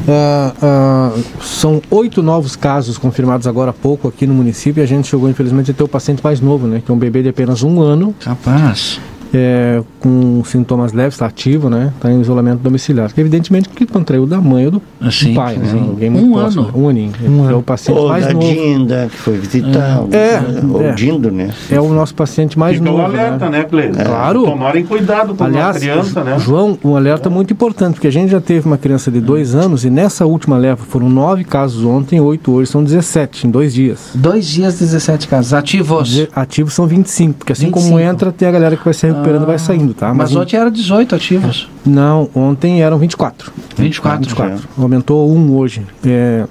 Ah, ah, são oito novos casos confirmados agora há pouco aqui no município e a gente chegou, infelizmente, a ter o paciente mais novo, né? Que é um bebê de apenas um ano. Capaz. É, com sintomas leves, está ativo, né? Está em isolamento domiciliar. Evidentemente que contraiu da mãe ou do, do Sim, pai, né? Alguém muito Um próximo, ano. né? Um aninho. é o paciente Ou mais da novo. Dinda, que foi visitar. É, Ou é. Dindo, né? É o nosso paciente mais Fica novo. alerta, né, Cleiton? Claro. Tomarem cuidado com Aliás, a criança, né? João, um alerta muito importante, porque a gente já teve uma criança de dois anos e nessa última leva foram nove casos ontem, oito hoje, são 17 em dois dias. Dois dias, 17 casos. Ativos. De- Ativos são 25, porque assim 25. como entra, tem a galera que vai se recuperando vai saindo, tá? Mas em- ontem era 18 ativos. Não, ontem eram 24. 24. 24. Aumentou um hoje. É,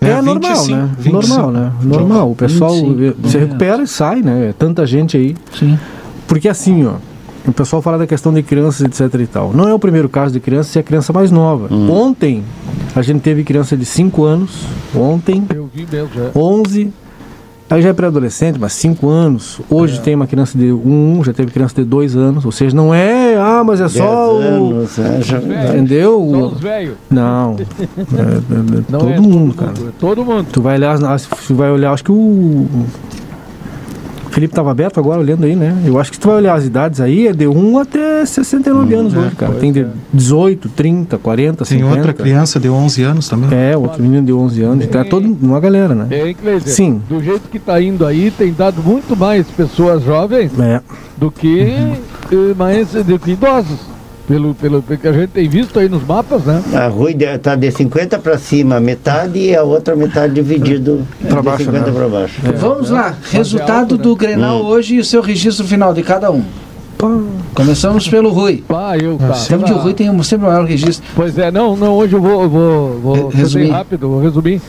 é, É, normal, 25, né? 25. Normal, né? Normal. O pessoal 25, eh, se é. recupera e sai, né? É tanta gente aí. Sim. Porque assim, ó, o pessoal fala da questão de crianças, etc e tal. Não é o primeiro caso de criança, é a criança mais nova. Ontem, a gente teve criança de 5 anos. Ontem, Eu vi mesmo, já. 11. Aí já é pré-adolescente, mas 5 anos. Hoje tem uma criança de 1, um, já teve criança de 2 anos. Ou seja, não é, ah, mas é só Dez o. anos, é, já- Entendeu? Só os velhos. Não. É, é, é Não todo é mundo, cara. É todo mundo. Tu vai olhar, as- tu vai olhar, acho que o. Felipe tava aberto agora olhando aí, né? Eu acho que se tu vai olhar as idades aí, é de 1 até 69 anos hoje, cara. Tem de 18, 30, 40, Tem 50. outra criança de 11 anos também. É, outro menino de 11 anos. Então é todo uma galera, né? É, Cleiser, Sim. do jeito que tá indo aí, tem dado muito mais pessoas jovens É. do que eh, mais do que idosos. Pelo, pelo, pelo que a gente tem visto aí nos mapas, né? A rua está de 50 para cima, metade, e a outra metade dividido Pra de baixo, 50 né? para baixo. Vamos lá, resultado né? do Grenal Hum. hoje e o seu registro final de cada um. Começamos pelo Rui. Pá, eu, tá. Sempre que o Rui tem um- sempre o maior registro. Pois é, não, não, hoje eu vou, vou, vou resumir. rápido, vou resumir.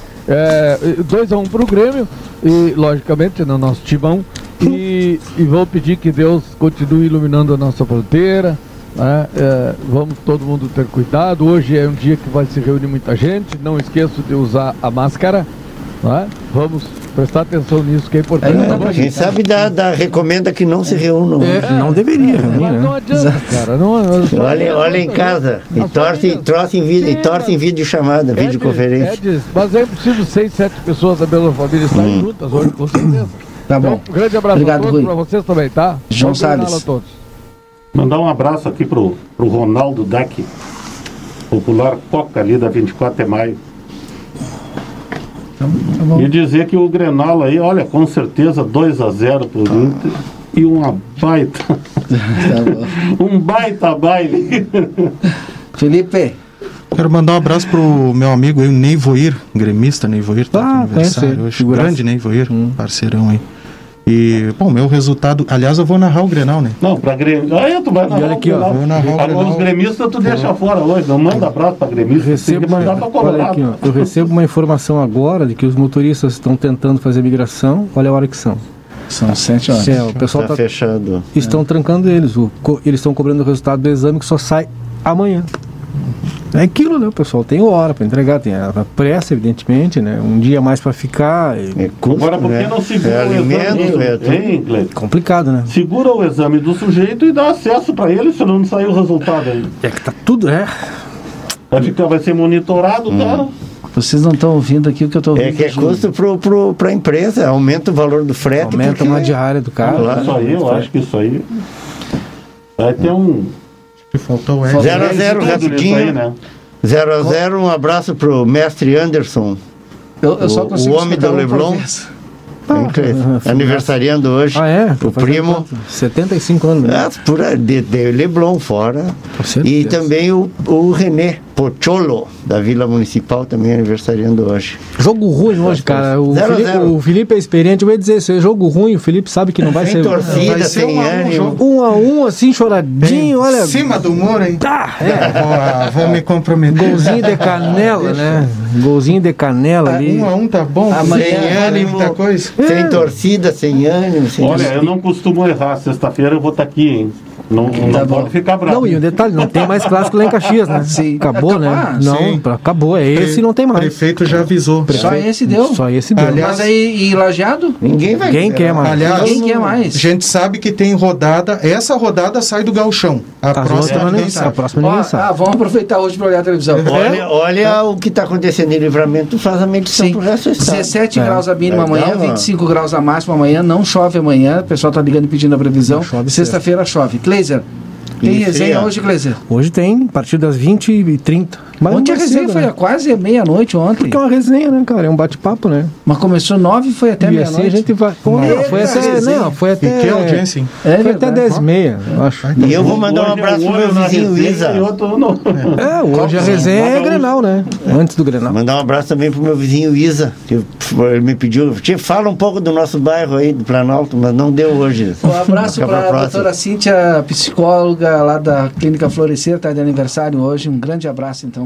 2 a 1 um pro Grêmio, e logicamente no nosso timão. E, e vou pedir que Deus continue iluminando a nossa fronteira. Né? É, vamos todo mundo ter cuidado. Hoje é um dia que vai se reunir muita gente. Não esqueça de usar a máscara. né? Vamos prestar atenção nisso que é importante. Quem sabe dá, dá, recomenda que não se reúnam. É, não deveria, Mas né? não adianta, cara. Não, não- Olha, olha em casa e torce, torce, em vídeo, e torce em vídeo chamada, É videoconferência. de- é de- mas é possível seis, sete pessoas da mesma família estarem Hum. juntas hoje, com certeza. Tá bom. Um grande abraço Obrigado, a todos, para vocês também, tá? João Salles. a todos. Mandar um abraço aqui pro, pro Ronaldo Deck, popular Coca ali da 24 de maio. E dizer que o Grenal aí, olha, com certeza 2 a 0 pro Inter e uma baita. um baita baile. Felipe. Quero mandar um abraço pro meu amigo aí, o Neivoir, gremista Neivoir, tá de Ah, aniversário conhece ele, hoje. figuraça. Grande Neivoir, parceirão aí. E, bom, meu resultado. Aliás, eu vou narrar o Grenal, né? Não, pra Grêmio. Aí tu vai E narrar olha o aqui, ó, Grenal. vou narrar o Agora, Grenal. Os gremistas tu deixa fora hoje, não manda abraço pra gremista, tem que Recebo uma, mandar pra aqui, ó, eu recebo uma informação agora de que os motoristas estão tentando fazer migração. Olha a hora que são. São sete horas. É, o pessoal Tá tá, fechado. estão trancando eles. O co- eles estão cobrando o resultado do exame que só sai amanhã. É aquilo, né? O pessoal tem hora para entregar, tem a pressa, evidentemente, né? Um dia mais para ficar. É Agora, por que não segura é o exame? alimento, é tudo. Hein, Cleiton? complicado, né? Segura o exame do sujeito e dá acesso pra ele, se não sair o resultado aí. É que tá tudo, é. Vai, ficar, vai ser monitorado, cara. Vocês não estão ouvindo aqui o que eu estou ouvindo. É que é custo pro, pra empresa, aumenta o valor do frete. Aumenta porque- uma diária do carro. Claro. Isso aí, eu acho que isso aí. Vai ter um. Faltou o 0 a 0 tudo nisso rapidinho. aí, né? 0 a 0 um abraço pro mestre Anderson, Eu, eu só o, o homem por Leblon. Hein, Cleiton? Aniversariando hoje. Ah, é? O primo. quanto? 75 anos. né? Ah, por de, de Leblon fora. E também o, o René Pocholo, da Vila Municipal, também aniversariando hoje. Jogo ruim hoje, cara. O Zero Felipe, zero. o Felipe é experiente. Eu ia dizer isso. É jogo ruim. O Felipe sabe que não vai Sem ser. torcida, vai ser sem um a um ânimo. jogo. Um a um, assim, choradinho. Olha. Cima do muro, hein? Tá, é. Vou, ah, vou me comprometer. Golzinho de canela, né? Golzinho de canela ali. Um a um tá bom. Amanhã, sem ânimo, muita coisa. Sem torcida, sem ânimo. Sem Olha, eu não costumo errar. Sexta-feira eu vou estar aqui, hein? Não, não Tá bom. pode ficar bravo. Não, e um detalhe, não tem mais clássico lá em Caxias, né? Sim. Acabou, né? Ah, Não, sim. acabou. É esse e não tem O mais. prefeito já avisou. Só esse deu. Só esse deu. Aliás, Mas aí, e lajeado? Ninguém vai Quem quer mais? Aliás, Quem quer mais? a gente sabe que tem rodada. Essa rodada sai do galchão. A As próxima ninguém sabe. a próxima Ó, ninguém sabe. ah, vamos aproveitar hoje para olhar a televisão. Olha, olha o que está acontecendo em livramento, faz a medição Sim. pro resto do estado. 17 É. graus a mínima amanhã, uma- 25 graus a máxima amanhã, não chove amanhã. O pessoal tá ligando e pedindo a previsão. chove Sexta-feira chove. Gleiser, tem Isso, resenha hoje, Gleiser? Hoje tem, a partir das 20 e 30. Mas Ontem a resenha cedo, foi né? a quase meia-noite ontem. Porque é uma resenha, né, cara? É um bate-papo, né? Mas começou nove e foi até e assim meia-noite. a gente vai. Pô, Meu foi Deus, até. resenha. Não, foi até. E que audiência, hein? É foi até. 10 e meia, eu acho. E eu vou mandar um é abraço pro meu vizinho resenha Isa. É, hoje a resenha é Grenal, né? Antes do Grenal. Mandar um abraço também pro meu vizinho Isa, que ele me pediu. Fala um pouco do nosso bairro aí, do Planalto, mas não deu hoje. Um abraço para a próxima. doutora Cíntia, psicóloga lá da Clínica Florescer, está de aniversário hoje. Um grande abraço então